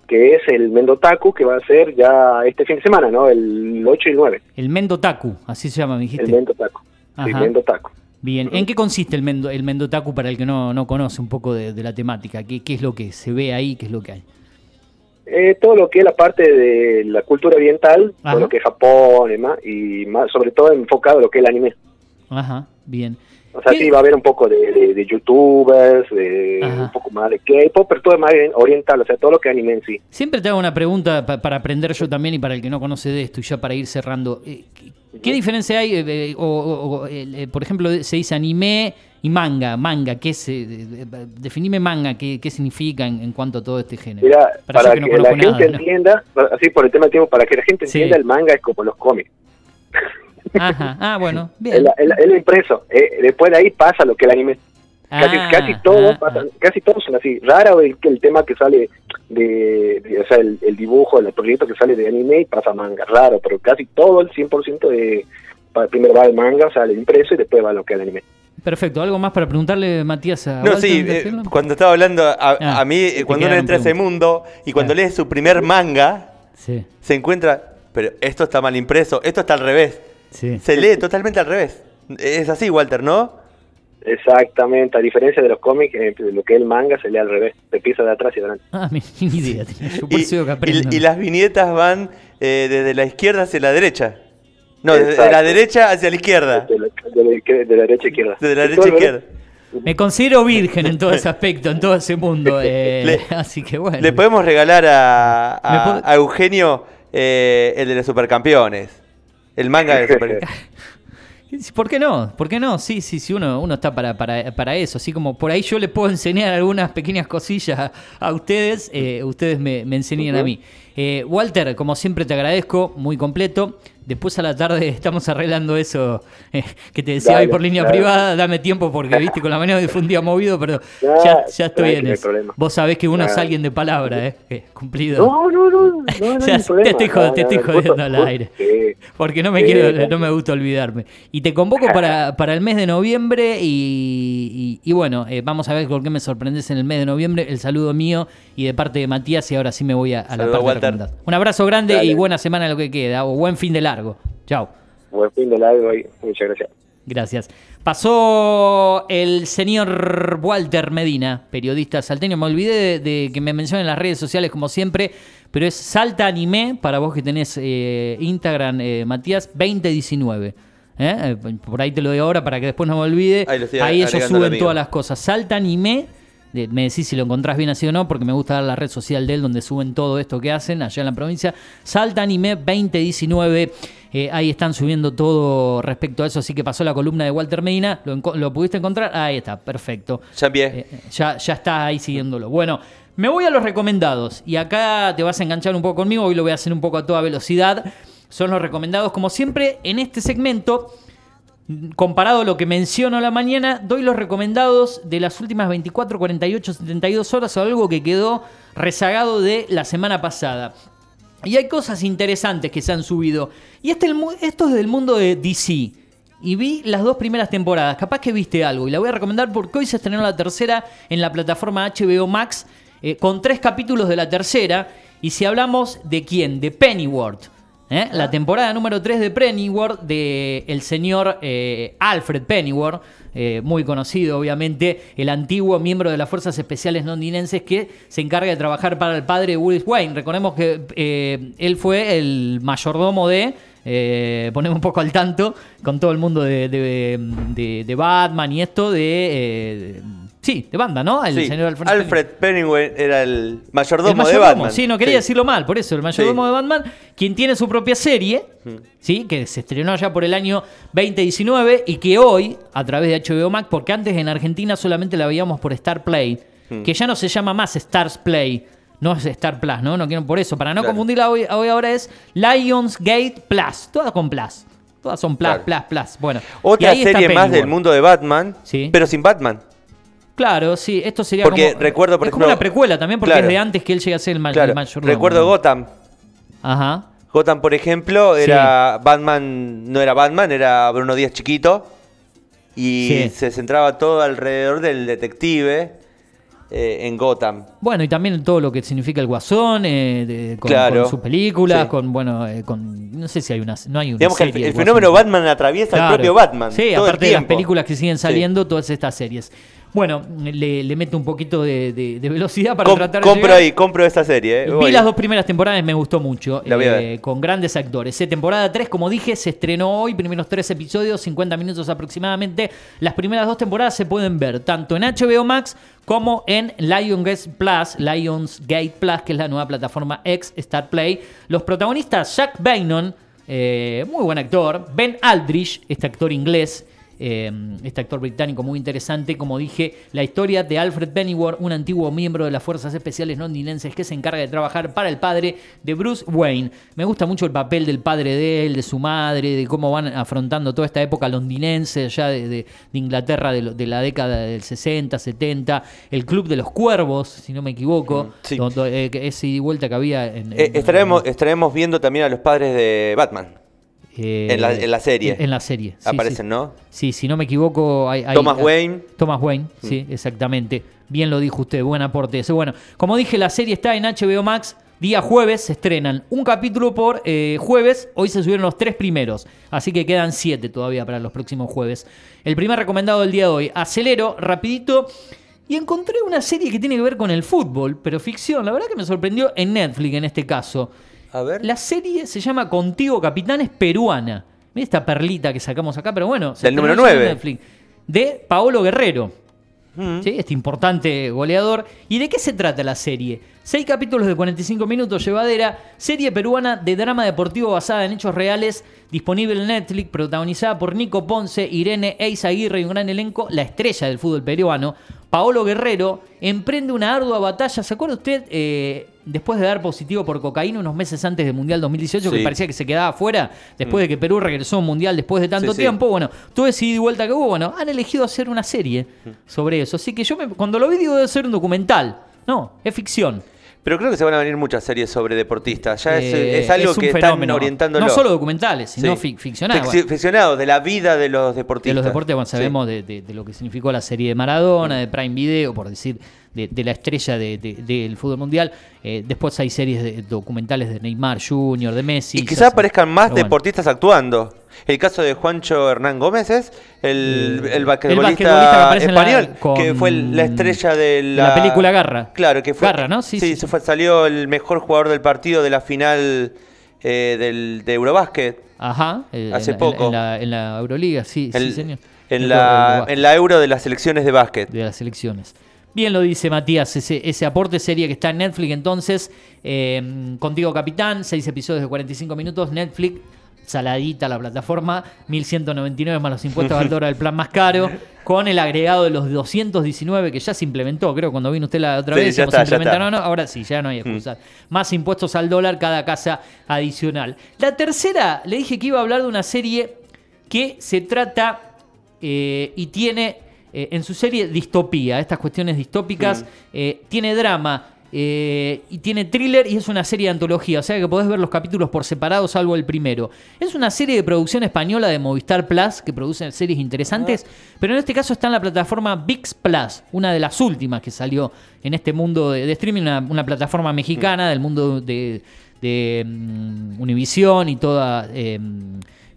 que es el Mendotaku, que va a ser ya este fin de semana, ¿no? El 8 y el 9, El Mendotaku, así se llama, me dijiste. el Mendotaku. Sí, Ajá. Mendotaku. Bien, ¿en qué consiste el, mendo, el Mendotaku para el que no, no conoce un poco de, de la temática? ¿Qué, ¿Qué es lo que se ve ahí? ¿Qué es lo que hay? Eh, todo lo que es la parte de la cultura oriental, Ajá. todo lo que es Japón y más, y más, sobre todo enfocado a lo que es el anime. Ajá, bien. O sea, ¿Qué- sí va a haber un poco de, de, de youtubers, de Ajá. un poco más de K-pop, pero todo es más oriental, o sea, todo lo que anime en sí. Siempre te hago una pregunta pa- para aprender yo también y para el que no conoce de esto y ya para ir cerrando. Eh, ¿Qué, qué diferencia hay? eh, eh, o, o- o, eh, por ejemplo, se dice anime y manga. Manga, ¿qué es? eh, de- de- definime manga, ¿qué, qué significa en, en cuanto a todo este género? Mira, Para que que, no la gente nada, ¿no? entienda, así por el tema del tiempo, para que la gente Sí. entienda, el manga es como los cómics. Ajá, ah, bueno, bien. El, el, el impreso. Eh, después de ahí pasa lo que el anime. Casi, Ah, casi todos ah, pasan- casi todos son así. Raro el, el tema que sale de, de- o sea, el, el dibujo, el proyecto que sale de anime y pasa a manga. Raro, pero casi todo el 100% de primero va el manga, el impreso y después va lo que es el anime. Perfecto, ¿algo más para preguntarle, Matías? A No, Walter, sí, eh, cuando estaba hablando, a, Ah, a mí, eh, cuando uno entra a ese mundo y cuando lee su primer manga, Sí, se encuentra, pero esto está mal impreso, esto está al revés. Sí. Se lee totalmente al revés. Es así, Walter, ¿no? Exactamente, a diferencia de los cómics, eh, lo que es el manga se lee al revés, se empieza de atrás y adelante. Ah, ni ni idea. Yo por Y, eso que y- y las viñetas van eh, desde la izquierda hacia la derecha. No, desde Exacto. la derecha hacia la izquierda. De la, de la- de la derecha a izquierda. Desde la derecha a izquierda. Me considero virgen en todo ese aspecto, en todo ese mundo. eh, Le- así que bueno. Le podemos regalar a, a- ¿Me puedo- a Eugenio eh, el de los supercampeones. El manga de supercampeones. ¿Por qué no? ¿Por qué no? Sí, sí, sí, uno, uno está para, para, para eso. Así como por ahí yo les puedo enseñar algunas pequeñas cosillas a, a ustedes, eh, ustedes me, me enseñan a mí. Eh, Walter, como siempre te agradezco, muy completo. Después a la tarde estamos arreglando eso eh, que te decía Dale, hoy por línea dale. privada. Dame tiempo porque viste con la mañana fue un día movido, pero ya, ya estoy en eso. problema. Vos sabés que uno es alguien de palabra, ¿eh? Eh, Cumplido. No, no, no, no, te estoy, jod- te No, estoy no, jodiendo al aire. sí. Porque no me Sí, quiero, no me gusta olvidarme. Y te convoco para, para el mes de noviembre y, y- y bueno, eh, vamos a ver con qué me sorprendes en el mes de noviembre. El saludo mío y de parte de Matías y ahora sí me voy a, a la parte Walter. recomendada. Un abrazo grande Dale. y buena semana lo que queda o buen fin de largo. Chao. Buen fin de largo y muchas gracias. Gracias. Pasó el señor Walter Medina, periodista salteño. Me olvidé de, de que me mencionen en las redes sociales como siempre, pero es Salta Anime, para vos que tenés eh, Instagram, eh, Matías, 2019. ¿eh? Por ahí te lo doy ahora para que después no me olvide. Ahí lo estoy Ahí ellos suben todas las cosas. Salta Anime me decís si lo encontrás bien así o no, porque me gusta dar la red social de él donde suben todo esto que hacen allá en la provincia. Salta Anime 2019. eh, ahí están subiendo todo respecto a eso, así que pasó la columna de Walter Medina. ¿Lo, lo pudiste encontrar? Ahí está, perfecto. Ya envié. Eh, ya, ya está ahí siguiéndolo. Bueno, me voy a los recomendados. Y acá te vas a enganchar un poco conmigo. Hoy lo voy a hacer un poco a toda velocidad. Son los recomendados. Como siempre, en este segmento, comparado a lo que menciono la mañana, doy los recomendados de las últimas 24, 48, 72 horas o algo que quedó rezagado de la semana pasada. Y hay cosas interesantes que se han subido. Y este, esto es del mundo de DC. Y vi las dos primeras temporadas. Capaz que viste algo. Y la voy a recomendar porque hoy se estrenó la tercera en la plataforma HBO Max. eh, con tres capítulos de la tercera. Y si hablamos de quién? De Pennyworth. ¿Eh? La temporada número 3 de Pennyworth. De el señor eh, Alfred Pennyworth. eh, muy conocido, obviamente, el antiguo miembro de las Fuerzas Especiales londinenses que se encarga de trabajar para el padre de Bruce Wayne. Recordemos que él fue el mayordomo de, eh, ponemos un poco al tanto, con todo el mundo de, de- de- de Batman y esto de... eh, sí, de banda, ¿no? El Sí, señor Alfred, Alfred era el mayordomo, el de Batman. Sí, no quería Sí. decirlo mal, por eso, el mayordomo Sí. de Batman, quien tiene su propia serie. ¿sí? que se estrenó ya por el año 2019 y que hoy, a través de HBO Max, porque antes en Argentina solamente la veíamos por Star Play, que ya no se llama más Stars Play, no es Star Plus, ¿no? No quiero por eso, para no Claro. confundirla hoy, hoy ahora es Lionsgate Plus, todas con Plus. Todas son Plus, Plus, Plus. Bueno, Otra serie más del mundo de Batman, pero sin Batman. Claro, sí, esto sería Porque como, recuerdo, por es como ejemplo- una precuela también, porque Claro. es de antes que él llegue a ser el, ma- Claro, el mayordomo. Recuerdo Gotham. Ajá. Gotham, por ejemplo, era Batman, no era Batman, era Bruno Díaz chiquito. Y Sí. se centraba todo alrededor del detective eh, en Gotham. Bueno, y también todo lo que significa el Guasón, eh, de- con, Claro. con sus películas, Sí. con, bueno, eh, con, no sé si hay una, no hay una Digamos que el, serie el del fenómeno. Batman atraviesa Claro. al propio Batman. Sí, todo aparte el de las películas que siguen Sí. saliendo, todas estas series. Bueno, le, le meto un poquito de, de- de velocidad para Com- tratar de compro llegar. ahí, compro esta serie. eh. Vi Voy. las dos primeras temporadas, me gustó mucho. Eh, con grandes actores. Eh, temporada 3, como dije, se estrenó hoy, primeros tres episodios, 50 minutos aproximadamente. Las primeras dos temporadas se pueden ver tanto en HBO Max como en Lionsgate Plus, Lionsgate Plus, que es la nueva plataforma ex Star Play. Los protagonistas, Jack Bainon, eh, muy buen actor, Ben Aldrich, este actor inglés, eh, este actor británico muy interesante, como dije, la historia de Alfred Pennyworth, un antiguo miembro de las Fuerzas Especiales londinenses que se encarga de trabajar para el padre de Bruce Wayne. Me gusta mucho el papel del padre de él, de su madre, de cómo van afrontando toda esta época londinense, ya de, de- de Inglaterra de, la década del 60, 70, el Club de los Cuervos, si no me equivoco, donde, eh, ese ida y vuelta que había en, Eh, en- estaremos, estaremos viendo también a los padres de Batman. Eh, en, la, en la serie. En, la serie. sí, Aparecen, sí. ¿no? Sí, si no me equivoco, hay, hay- Thomas hay- Wayne. Thomas Wayne, Mm. sí, exactamente. Bien lo dijo usted, buen aporte ese. Bueno, como dije, la serie está en HBO Max. Día jueves se estrenan un capítulo por eh, jueves. Hoy se subieron los tres primeros, así que quedan siete todavía para los próximos jueves. El primer recomendado del día de hoy. Acelero, rapidito. Y encontré una serie que tiene que ver con el fútbol, pero ficción. La verdad que me sorprendió en Netflix en este caso. A ver. La serie se llama Contigo, Capitán, es peruana. Mira esta perlita que sacamos acá, pero bueno. Del número estrenó ya en 9. Netflix. De Paolo Guerrero. Mm. ¿sí? Este importante goleador. ¿Y de qué se trata la serie? Seis capítulos de 45 minutos, llevadera. Serie peruana de drama deportivo basada en hechos reales. Disponible en Netflix, protagonizada por Nico Ponce, Irene Eis Aguirre y un gran elenco. La estrella del fútbol peruano, Paolo Guerrero, emprende una ardua batalla. ¿Se acuerda usted? eh, después de dar positivo por cocaína unos meses antes del Mundial 2018, que Sí. parecía que se quedaba fuera, después Mm. de que Perú regresó a un Mundial después de tanto Sí, sí. tiempo, bueno, todo ese ida y vuelta que hubo, bueno, han elegido hacer una serie sobre eso. Así que yo me- cuando lo vi digo debe ser un documental. No, es ficción. Pero creo que se van a venir muchas series sobre deportistas. Ya es, Eh, es algo es que fenómeno. están orientándolo. No solo documentales, sino Sí. fic- ficcionados. Fic- ficcionados, de la vida de los De deportistas. los deportes, bueno, Sí. sabemos de, de- de lo que significó la serie de Maradona, de Prime Video, por decir, de, de la estrella de- de- del fútbol mundial. Eh, después hay series de, documentales de Neymar Jr., de Messi. Y quizás aparezcan más bueno. deportistas actuando. El caso de Juancho Hernán Gómez es el, el basquetbolista, basquetbolista que la- español, que fue la estrella de la, la película Garra. Claro, que fue. Garra, ¿no? Sí, Sí, sí, se fue- salió el mejor jugador del partido de la final eh, del, de Eurobásquet. Ajá. eh, Hace en poco. En la, en la Euroliga, sí, señor. En la, en la Euro de las selecciones de básquet. de las elecciones. Bien lo dice Matías, ese, ese aporte serie que está en Netflix entonces, eh, Contigo Capitán, seis episodios de 45 minutos, Netflix, saladita la plataforma, 1199 más los impuestos al dólar, el plan más caro, con el agregado de los 219 que ya se implementó, creo, cuando vino usted la otra Sí, vez, ya está, ya implementaron, está. no, ahora sí, ya no hay excusas. Más impuestos al dólar cada casa adicional. La tercera, le dije que iba a hablar de una serie que se trata eh, y tiene eh, en su serie distopía, estas cuestiones distópicas, eh, tiene drama. Eh, y tiene thriller y es una serie de antología, o sea que podés ver los capítulos por separado, salvo el primero. Es una serie de producción española de Movistar Plus que produce series interesantes, pero en este caso está en la plataforma VIX Plus, una de las últimas que salió en este mundo de, de streaming, una, una plataforma mexicana del mundo de, de mm, Univision y toda eh,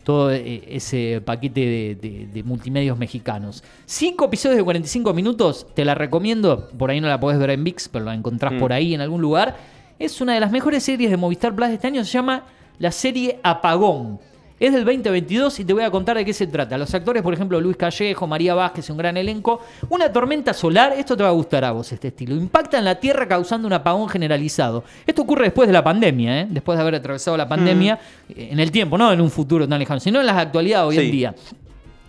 todo eh, ese paquete de, de- de multimedios mexicanos. Cinco episodios de 45 minutos, te la recomiendo. Por ahí no la podés ver en VIX, pero la encontrás Mm. por ahí en algún lugar. Es una de las mejores series de Movistar Plus de este año. Se llama la serie Apagón. Es del 2022 y te voy a contar de qué se trata. Los actores, por ejemplo, Luis Callejo, María Vázquez, un gran elenco. Una tormenta solar, esto te va a gustar a vos, este estilo. Impacta en la Tierra causando un apagón generalizado. Esto ocurre después de la pandemia, ¿eh? después de haber atravesado la pandemia, eh, en el tiempo, no en un futuro tan lejano, sino en la actualidad hoy en día.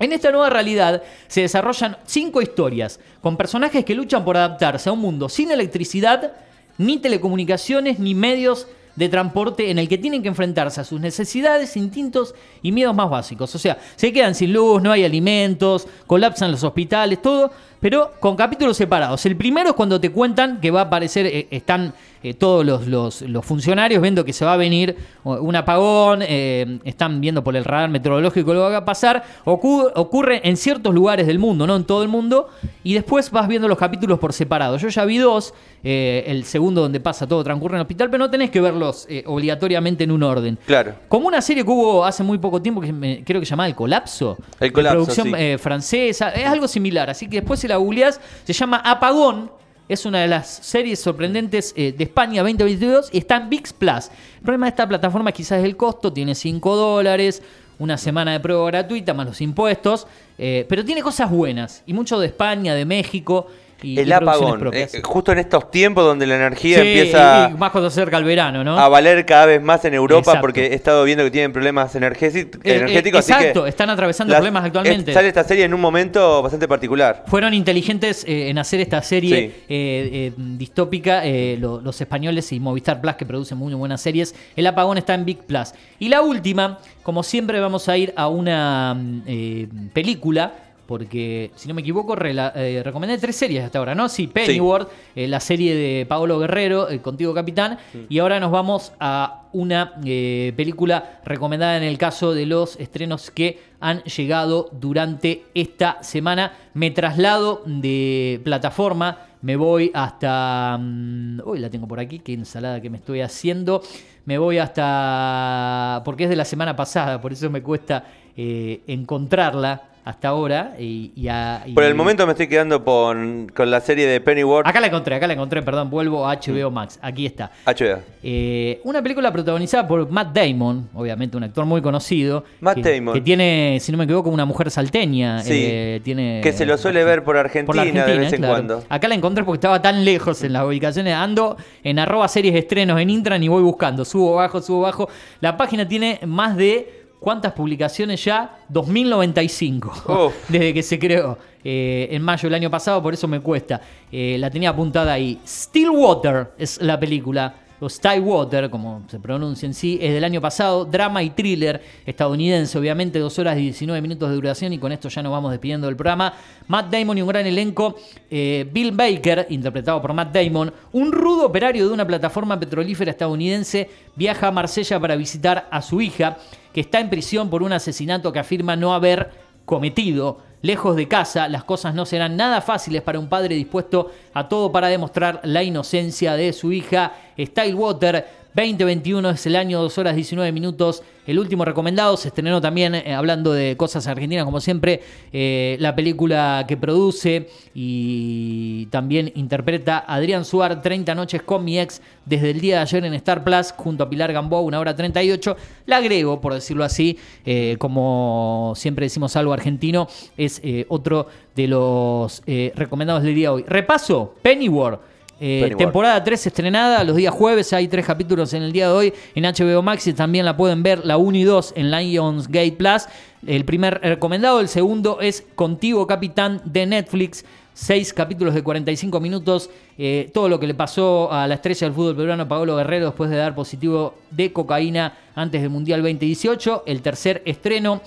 En esta nueva realidad se desarrollan cinco historias con personajes que luchan por adaptarse a un mundo sin electricidad, ni telecomunicaciones, ni medios de transporte en el que tienen que enfrentarse a sus necesidades, instintos y miedos más básicos. O sea, se quedan sin luz, no hay alimentos, colapsan los hospitales, todo, pero con capítulos separados. El primero es cuando te cuentan que va a aparecer, eh, están eh, todos los, los- los funcionarios viendo que se va a venir un apagón, eh, están viendo por el radar meteorológico lo que va a pasar, Ocu- ocurre en ciertos lugares del mundo, no en todo el mundo, y después vas viendo los capítulos por separado. Yo ya vi dos, eh, el segundo donde pasa todo transcurre en el hospital, pero no tenés que verlos eh, obligatoriamente en un orden. Claro. Como una serie que hubo hace muy poco tiempo que me- creo que se llamaba El Colapso. El de Colapso, producción sí. francesa. Es algo similar. Así que después si la googleás, se llama Apagón. Es una de las series sorprendentes eh, de España 2022 y está en VIX Plus. El problema de esta plataforma quizás es el costo, tiene 5 dólares, una semana de prueba gratuita más los impuestos, eh, pero tiene cosas buenas y mucho de España, de México y, El y apagón. eh, justo en estos tiempos donde la energía Sí, empieza y- más cuando acerca el verano, ¿no? a valer cada vez más en Europa Exacto. porque he estado viendo que tienen problemas Eh, eh, energéticos. así exacto, que están atravesando las- problemas actualmente. sale esta serie en un momento bastante particular. Fueron inteligentes eh, en hacer esta serie Sí. eh, eh, distópica, eh, lo- los españoles y Movistar Plus, que producen muy buenas series. El apagón está en Big Plus. Y la última, como siempre, vamos a ir a una mm, eh, película. Porque, si no me equivoco, rela- eh, recomendé tres series hasta ahora, ¿no? Sí, Pennyworth, eh, la serie de Paolo Guerrero, eh, Contigo Capitán. Y ahora nos vamos a una eh, película recomendada en el caso de los estrenos que han llegado durante esta semana. Me traslado de plataforma, me voy hasta... mm, Uy, la tengo por aquí, qué ensalada que me estoy haciendo. Me voy hasta... porque es de la semana pasada, por eso me cuesta encontrarla hasta ahora. Y, y a- y- Por el momento me estoy quedando con, con la serie de Pennyworth Acá la encontré, acá la encontré, perdón, vuelvo a HBO Max. Aquí está. HBO. Eh, una película protagonizada por Matt Damon, obviamente un actor muy conocido. Matt que, Damon. Que tiene, si no me equivoco, una mujer salteña. Sí. eh, tiene, Que se lo suele ver por Argentina, por la de Argentina, vez en claro. cuando. Acá la encontré porque estaba tan lejos en las ubicaciones. Ando en arroba series estrenos en Intran y voy buscando. Subo bajo, subo bajo. La página tiene más de. ¿Cuántas publicaciones ya? 2095. Uf. Desde que se creó. eh, en mayo del año pasado, por eso me cuesta. Eh, la tenía apuntada ahí. Stillwater es la película. O Stillwater, como se pronuncia en sí, es del año pasado. Drama y thriller estadounidense, obviamente, dos horas y 19 minutos de duración. Y con esto ya nos vamos despidiendo del programa. Matt Damon y un gran elenco. Eh, Bill Baker, interpretado por Matt Damon, un rudo operario de una plataforma petrolífera estadounidense, viaja a Marsella para visitar a su hija, que está en prisión por un asesinato que afirma no haber cometido. Lejos de casa, las cosas no serán nada fáciles para un padre dispuesto a todo para demostrar la inocencia de su hija. Stillwater 2021 es el año, 2 horas 19 minutos. El último recomendado se estrenó también, eh, hablando de cosas argentinas, como siempre, eh, la película que produce y también interpreta Adrián Suar, 30 noches con mi ex, desde el día de ayer en Star Plus, junto a Pilar Gamboa, una hora 38. La agrego, por decirlo así, eh, como siempre decimos algo argentino, es otro de los recomendados del día de hoy. Repaso, Pennyworth. Eh, temporada 3 estrenada los días jueves, hay tres capítulos en el día de hoy en HBO Max y también la pueden ver la 1 y 2 en Lionsgate Plus. El primer recomendado, el segundo es Contigo Capitán de Netflix. Seis capítulos de 45 minutos. eh, todo lo que le pasó a la estrella del fútbol peruano, Paolo Guerrero, después de dar positivo de cocaína antes del Mundial 2018. El tercer estreno.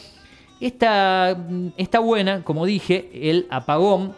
Esta mm, está buena, como dije, el apagón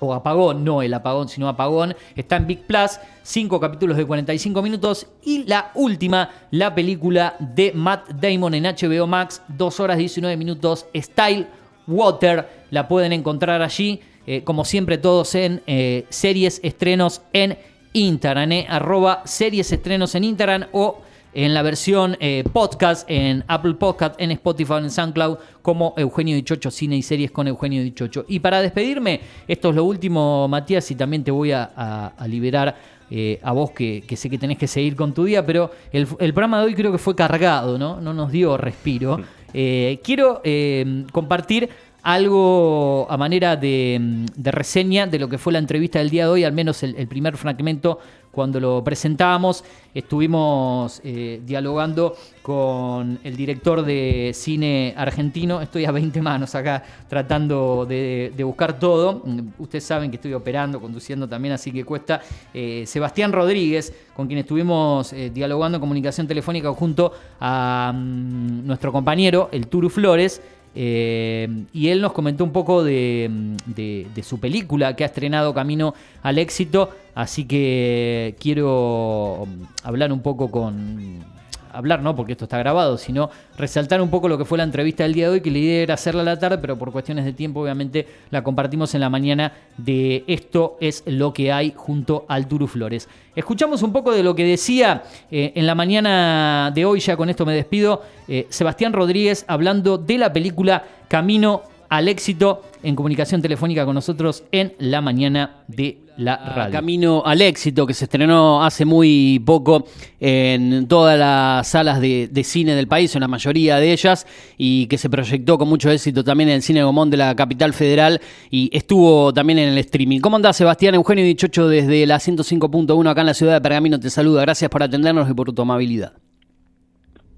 o apagón, no el apagón, sino apagón, está en Big Plus, cinco capítulos de 45 minutos y la última, la película de Matt Damon en HBO Max, 2 horas 19 minutos, Style Water, la pueden encontrar allí, eh, como siempre todos en eh, series estrenos en Instagram, eh, arroba series estrenos en Instagram o en la versión eh, podcast en Apple Podcast, en Spotify, en SoundCloud, como Eugenio Dichocho, cine y series con Eugenio Dichocho. Y para despedirme, esto es lo último, Matías, y también te voy a, a- a liberar eh, a vos que, que sé que tenés que seguir con tu día, pero el, el programa de hoy creo que fue cargado, ¿no? No nos dio respiro. Eh, quiero eh, compartir algo a manera de, de reseña de lo que fue la entrevista del día de hoy, al menos el, el primer fragmento cuando lo presentábamos. Estuvimos eh, dialogando con el director de cine argentino. Estoy a 20 manos acá tratando de, de buscar todo. Mm, Ustedes saben que estoy operando, conduciendo también, así que cuesta. Eh, Sebastián Rodríguez, con quien estuvimos eh, dialogando en comunicación telefónica junto a mm, nuestro compañero, el Turu Flores. Eh, y él nos comentó un poco de, de- su película que ha estrenado Camino al Éxito. Así que quiero hablar un poco con. Hablar, no porque esto está grabado, sino resaltar un poco lo que fue la entrevista del día de hoy, que la idea era hacerla a la tarde, pero por cuestiones de tiempo, obviamente, la compartimos en la mañana de Esto es lo que hay junto al Turu Flores. Escuchamos un poco de lo que decía eh, en la mañana de hoy, ya con esto me despido, eh, Sebastián Rodríguez hablando de la película Camino al éxito en comunicación telefónica con nosotros en la mañana de la radio. Camino al éxito, que se estrenó hace muy poco en todas las salas de, de cine del país, en la mayoría de ellas, y que se proyectó con mucho éxito también en el Cine Gomón de la capital federal y estuvo también en el streaming. ¿Cómo andás, Sebastián? Eugenio Dichocho desde la 105.1 acá en la ciudad de Pergamino te saluda. Gracias por atendernos y por tu amabilidad.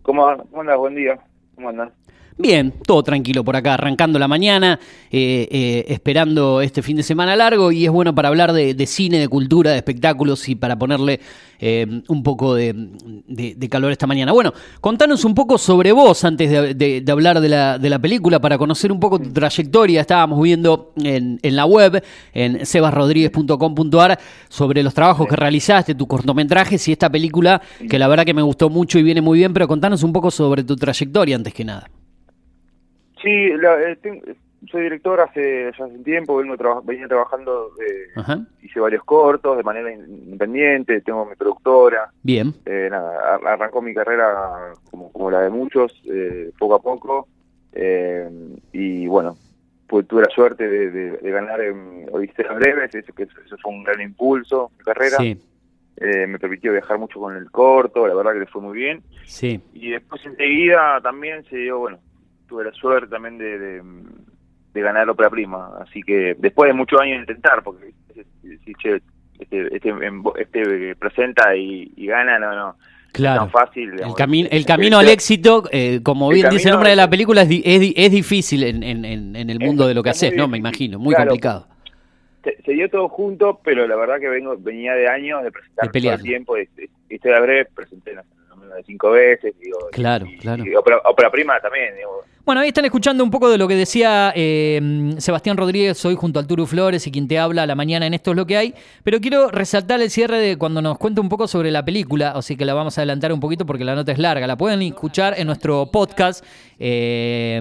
¿Cómo, cómo andas? Buen día. ¿Cómo andas? Bien, todo tranquilo por acá, arrancando la mañana, eh, eh, esperando este fin de semana largo y es bueno para hablar de, cine, de cultura, de espectáculos y para ponerle eh, un poco de, calor esta mañana. Bueno, contanos un poco sobre vos antes de, hablar de la, de la película, para conocer un poco tu trayectoria. Estábamos viendo en, en la web, en sebasrodríguez.com.ar, sobre los trabajos que realizaste, tus cortometrajes y esta película que la verdad que me gustó mucho y viene muy bien, pero contanos un poco sobre tu trayectoria antes que nada. Sí, la- eh, ten- soy director hace ya hace un tiempo, vengo traba- venía trabajando, eh, hice varios cortos de manera in- independiente, tengo mi productora. Bien. Eh, nada, ar- arrancó mi carrera como, como la de muchos, eh, poco a poco. eh, y bueno, pues tuve la suerte de, de- de ganar en Odisea Breves, eso, que eso, eso fue un gran impulso en mi carrera. Sí. Eh, me permitió viajar mucho con el corto, la verdad que le fue muy bien. Sí. Y después enseguida también se dio, bueno, tuve la suerte también de, de, de ganar ópera prima. Así que después de muchos años de intentar, porque si che, este, este, en- este presenta y, y gana, no, no. Claro. No es tan fácil. El, cami- el camino al éxito, eh, como bien dice el nombre de la película, es, di- es, di- es difícil en, en- en- en el mundo de lo que haces, ¿no? Me imagino, muy Claro. complicado. se, se dio todo junto, pero la verdad que vengo venía de años de presentar De todo el tiempo. y- y Estoy a breve, presenté no de cinco veces. Digo, Claro, claro. y ópera, ópera prima también. Digo, Bueno, ahí están escuchando un poco de lo que decía eh, Sebastián Rodríguez hoy junto al Turu Flores y quien te habla a la mañana en Esto es lo que hay. Pero quiero resaltar el cierre de cuando nos cuenta un poco sobre la película, así que la vamos a adelantar un poquito porque la nota es larga. La pueden escuchar en nuestro podcast eh,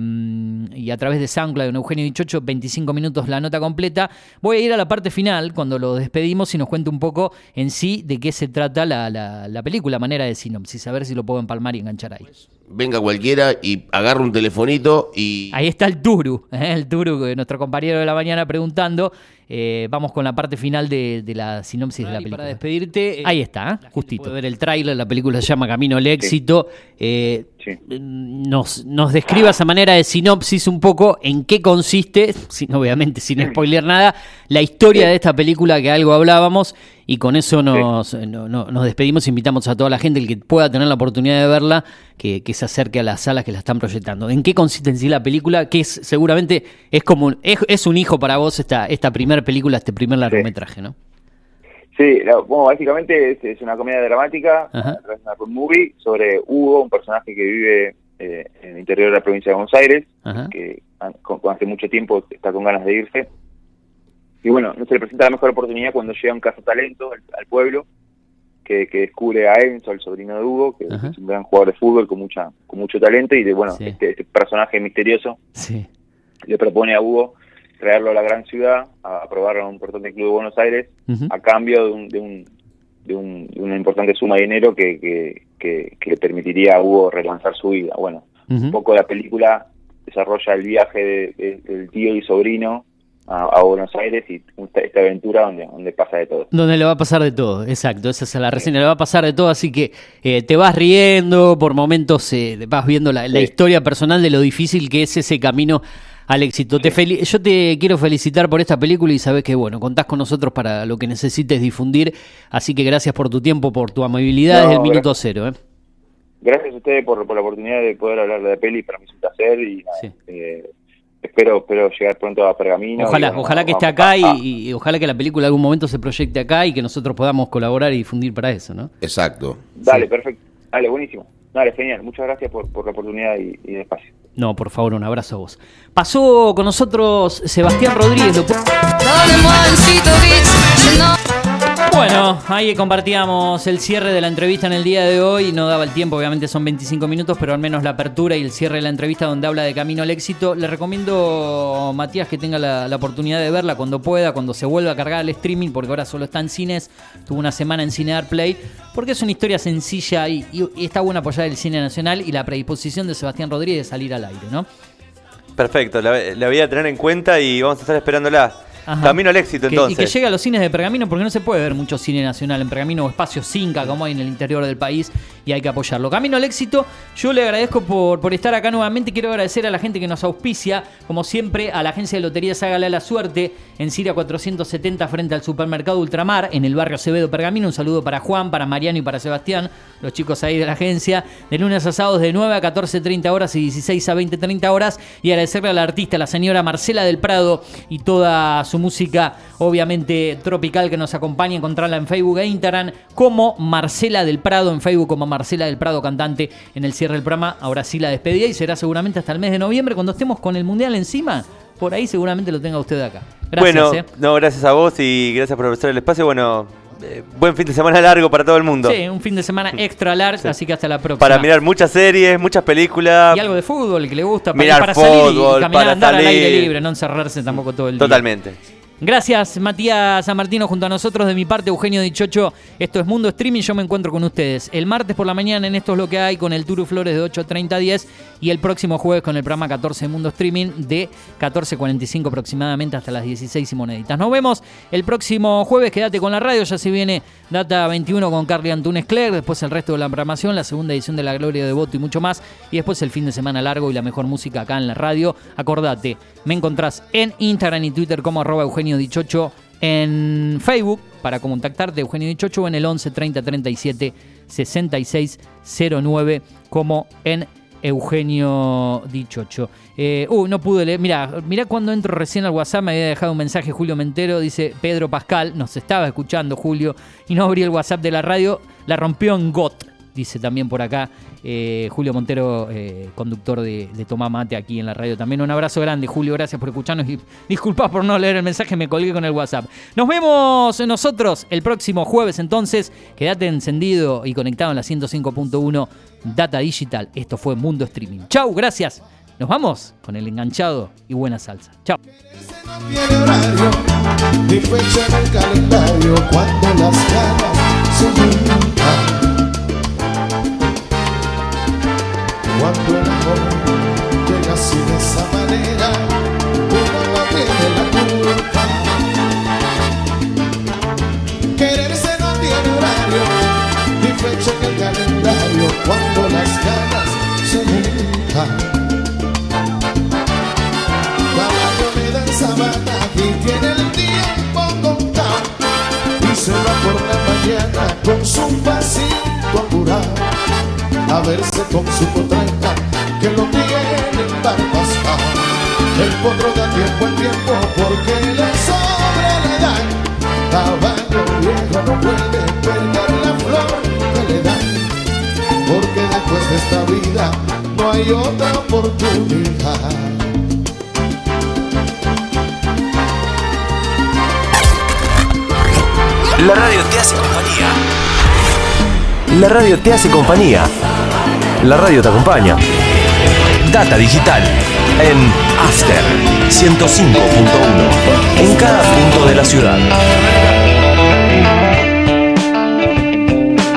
y a través de SoundCloud en Eugenio Dichocho, 25 minutos la nota completa. Voy a ir a la parte final cuando lo despedimos y nos cuente un poco en sí de qué se trata la, la- la película, manera de sinopsis, a ver si lo puedo empalmar y enganchar ahí. Venga cualquiera y agarra un telefonito y... Ahí está el Turu, ¿eh? el que nuestro compañero de la mañana preguntando. Eh, vamos con la parte final de, de la sinopsis de la película. Para despedirte, eh, Ahí está, ¿eh? justito. ver el tráiler, la película se llama Camino al éxito. Eh, nos, nos describa esa manera de sinopsis un poco en qué consiste, sin, obviamente sin spoiler nada, la historia de esta película que algo hablábamos y con eso nos, no- no- nos despedimos, invitamos a toda la gente, el que pueda tener la oportunidad de verla, que, que se acerque a las salas que la están proyectando. ¿En qué consiste en sí la película? Que es seguramente es como es un hijo para vos esta, esta primera película, este primer largometraje, ¿no? Sí, bueno, básicamente es, es una comedia dramática, Ajá. a través de una movie, sobre Hugo, un personaje que vive eh, en el interior de la provincia de Buenos Aires, Ajá. que hace mucho tiempo está con ganas de irse. Y bueno, no se le presenta la mejor oportunidad cuando llega un talento al, al pueblo, que, que descubre a Enzo, el sobrino de Hugo, que Ajá. es un gran jugador de fútbol con mucha con mucho talento, y de bueno, este, este personaje misterioso Sí. le propone a Hugo traerlo a la gran ciudad a, a probar a un importante club de Buenos Aires a cambio de, un, de, un, de, un- de una importante suma de dinero que, que, que- que le permitiría a Hugo relanzar su vida. Bueno, un poco la película desarrolla el viaje de- de- del tío y sobrino a, a Buenos Aires y esta, esta aventura donde, donde pasa de todo. Donde le va a pasar de todo, exacto, esa es la reseña, le va a pasar de todo, así que eh, te vas riendo, por momentos eh, vas viendo la, la historia personal de lo difícil que es ese camino al éxito. Te Yo te quiero felicitar por esta película y sabes que, bueno, contás con nosotros para lo que necesites difundir, así que gracias por tu tiempo, por tu amabilidad No, desde el minuto gracias. cero. ¿eh? Gracias a ustedes por, por la oportunidad de poder hablar de la peli, para mí es un placer y nada, eh, espero, espero llegar pronto a Pergamino. Ojalá, y, bueno, ojalá que vamos esté acá y ojalá que la película en algún momento se proyecte acá y que nosotros podamos colaborar y difundir para eso, ¿no? Exacto. Dale, perfecto. Dale, buenísimo. Dale, genial. Muchas gracias por, por la oportunidad y, y el espacio. No, por favor, un abrazo a vos. Pasó con nosotros Sebastián Rodríguez. Bueno, ahí compartíamos el cierre de la entrevista en el día de hoy. No daba el tiempo, obviamente son 25 minutos, pero al menos la apertura y el cierre de la entrevista donde habla de camino al éxito. Le recomiendo, Matías, que tenga la, oportunidad de verla cuando pueda, cuando se vuelva a cargar el streaming, porque ahora solo está en cines. Tuvo una semana en Cine Play, porque es una historia sencilla y, y- está buena apoyar el cine nacional y la predisposición de Sebastián Rodríguez de salir al aire, ¿no? Perfecto, la, la voy a tener en cuenta y vamos a estar esperándola. Ajá. Camino al éxito, Que- entonces. Y que llegue a los cines de Pergamino, porque no se puede ver mucho cine nacional en Pergamino o espacio Cinca, como hay en el interior del país, y hay que apoyarlo. Camino al éxito, yo le agradezco por, por estar acá nuevamente. Quiero agradecer a la gente que nos auspicia, como siempre, a la agencia de loterías Hágale la Suerte, en Siria 470, frente al supermercado Ultramar, en el barrio Acevedo Pergamino. Un saludo para Juan, para Mariano y para Sebastián, los chicos ahí de la agencia. De lunes a sábados de 9 a 14.30 horas y 16 a 20.30 horas. Y agradecerle a la artista, la señora Marcela del Prado, y toda su música, obviamente tropical, que nos acompaña. Encontrarla en Facebook e Instagram como Marcela del Prado, en Facebook como Marcela del Prado, cantante en el cierre del programa. Ahora sí la despedida y será seguramente hasta el mes de noviembre, cuando estemos con el Mundial encima. Por ahí seguramente lo tenga usted acá. Gracias, bueno, eh. no, gracias a vos y gracias por ofrecer el espacio. Bueno, eh, buen fin de semana largo para todo el mundo. Sí, un fin de semana extra largo, así que hasta la próxima. Para mirar muchas series, muchas películas. Y algo de fútbol que le gusta para, Mirar para salir y fútbol, caminar, para andar al aire salir. libre, no encerrarse tampoco todo el día. Totalmente. Gracias, Matías San Martino, junto a nosotros. De mi parte, Eugenio Dichocho. Esto es Mundo Streaming. Yo me encuentro con ustedes el martes por la mañana en Esto es lo que hay con el Turu Flores de 8.30 a 10 y el próximo jueves con el programa 14 de Mundo Streaming de 14.45 aproximadamente hasta las 16 y moneditas. Nos vemos el próximo jueves. Quédate con la radio. Ya se viene Data 21 con Carly Antunes Clerc. Después el resto de la programación, la segunda edición de La Gloria de Voto y mucho más. Y después el fin de semana largo y la mejor música acá en la radio. Acordate, me encontrás en Instagram y Twitter como arroba Eugenio Dichocho. En Facebook para contactarte Eugenio Dichocho o en el 11 30 37 66 09 como en Eugenio Dichocho. Uh, no pude leer. Mira, mira cuando entro recién al WhatsApp me había dejado un mensaje Julio Mentero, dice Pedro Pascal, nos estaba escuchando Julio y no abrí el WhatsApp de la radio, la rompió en GOT. Dice también por acá eh, Julio Montero, eh, conductor de, de Tomá Mate aquí en la radio. También un abrazo grande, Julio, gracias por escucharnos y disculpas por no leer el mensaje, me colgué con el WhatsApp. Nos vemos nosotros el próximo jueves entonces. Quédate encendido y conectado en la 105.1 Data Digital. Esto fue Mundo Streaming. Chau, gracias. Nos vamos con el enganchado y buena salsa. Chao. ni en el calendario. Cuando el amor llega así de esa manera, uno no tiene la culpa. Quererse no tiene horario ni fecha en el calendario cuando las ganas se juntan. Caballo me dan sabana y tiene el tiempo contado y se va por la mañana con su pasito apurado a verse con su potranca que lo tiene pasar. El potro da tiempo al tiempo porque le sobra la edad. Caballo viejo no puede perder la flor que le dan porque después de esta vida no hay otra oportunidad. La radio te hace compañía. La radio te hace compañía. La radio te acompaña. Data digital en After 105.1 en cada punto de la ciudad.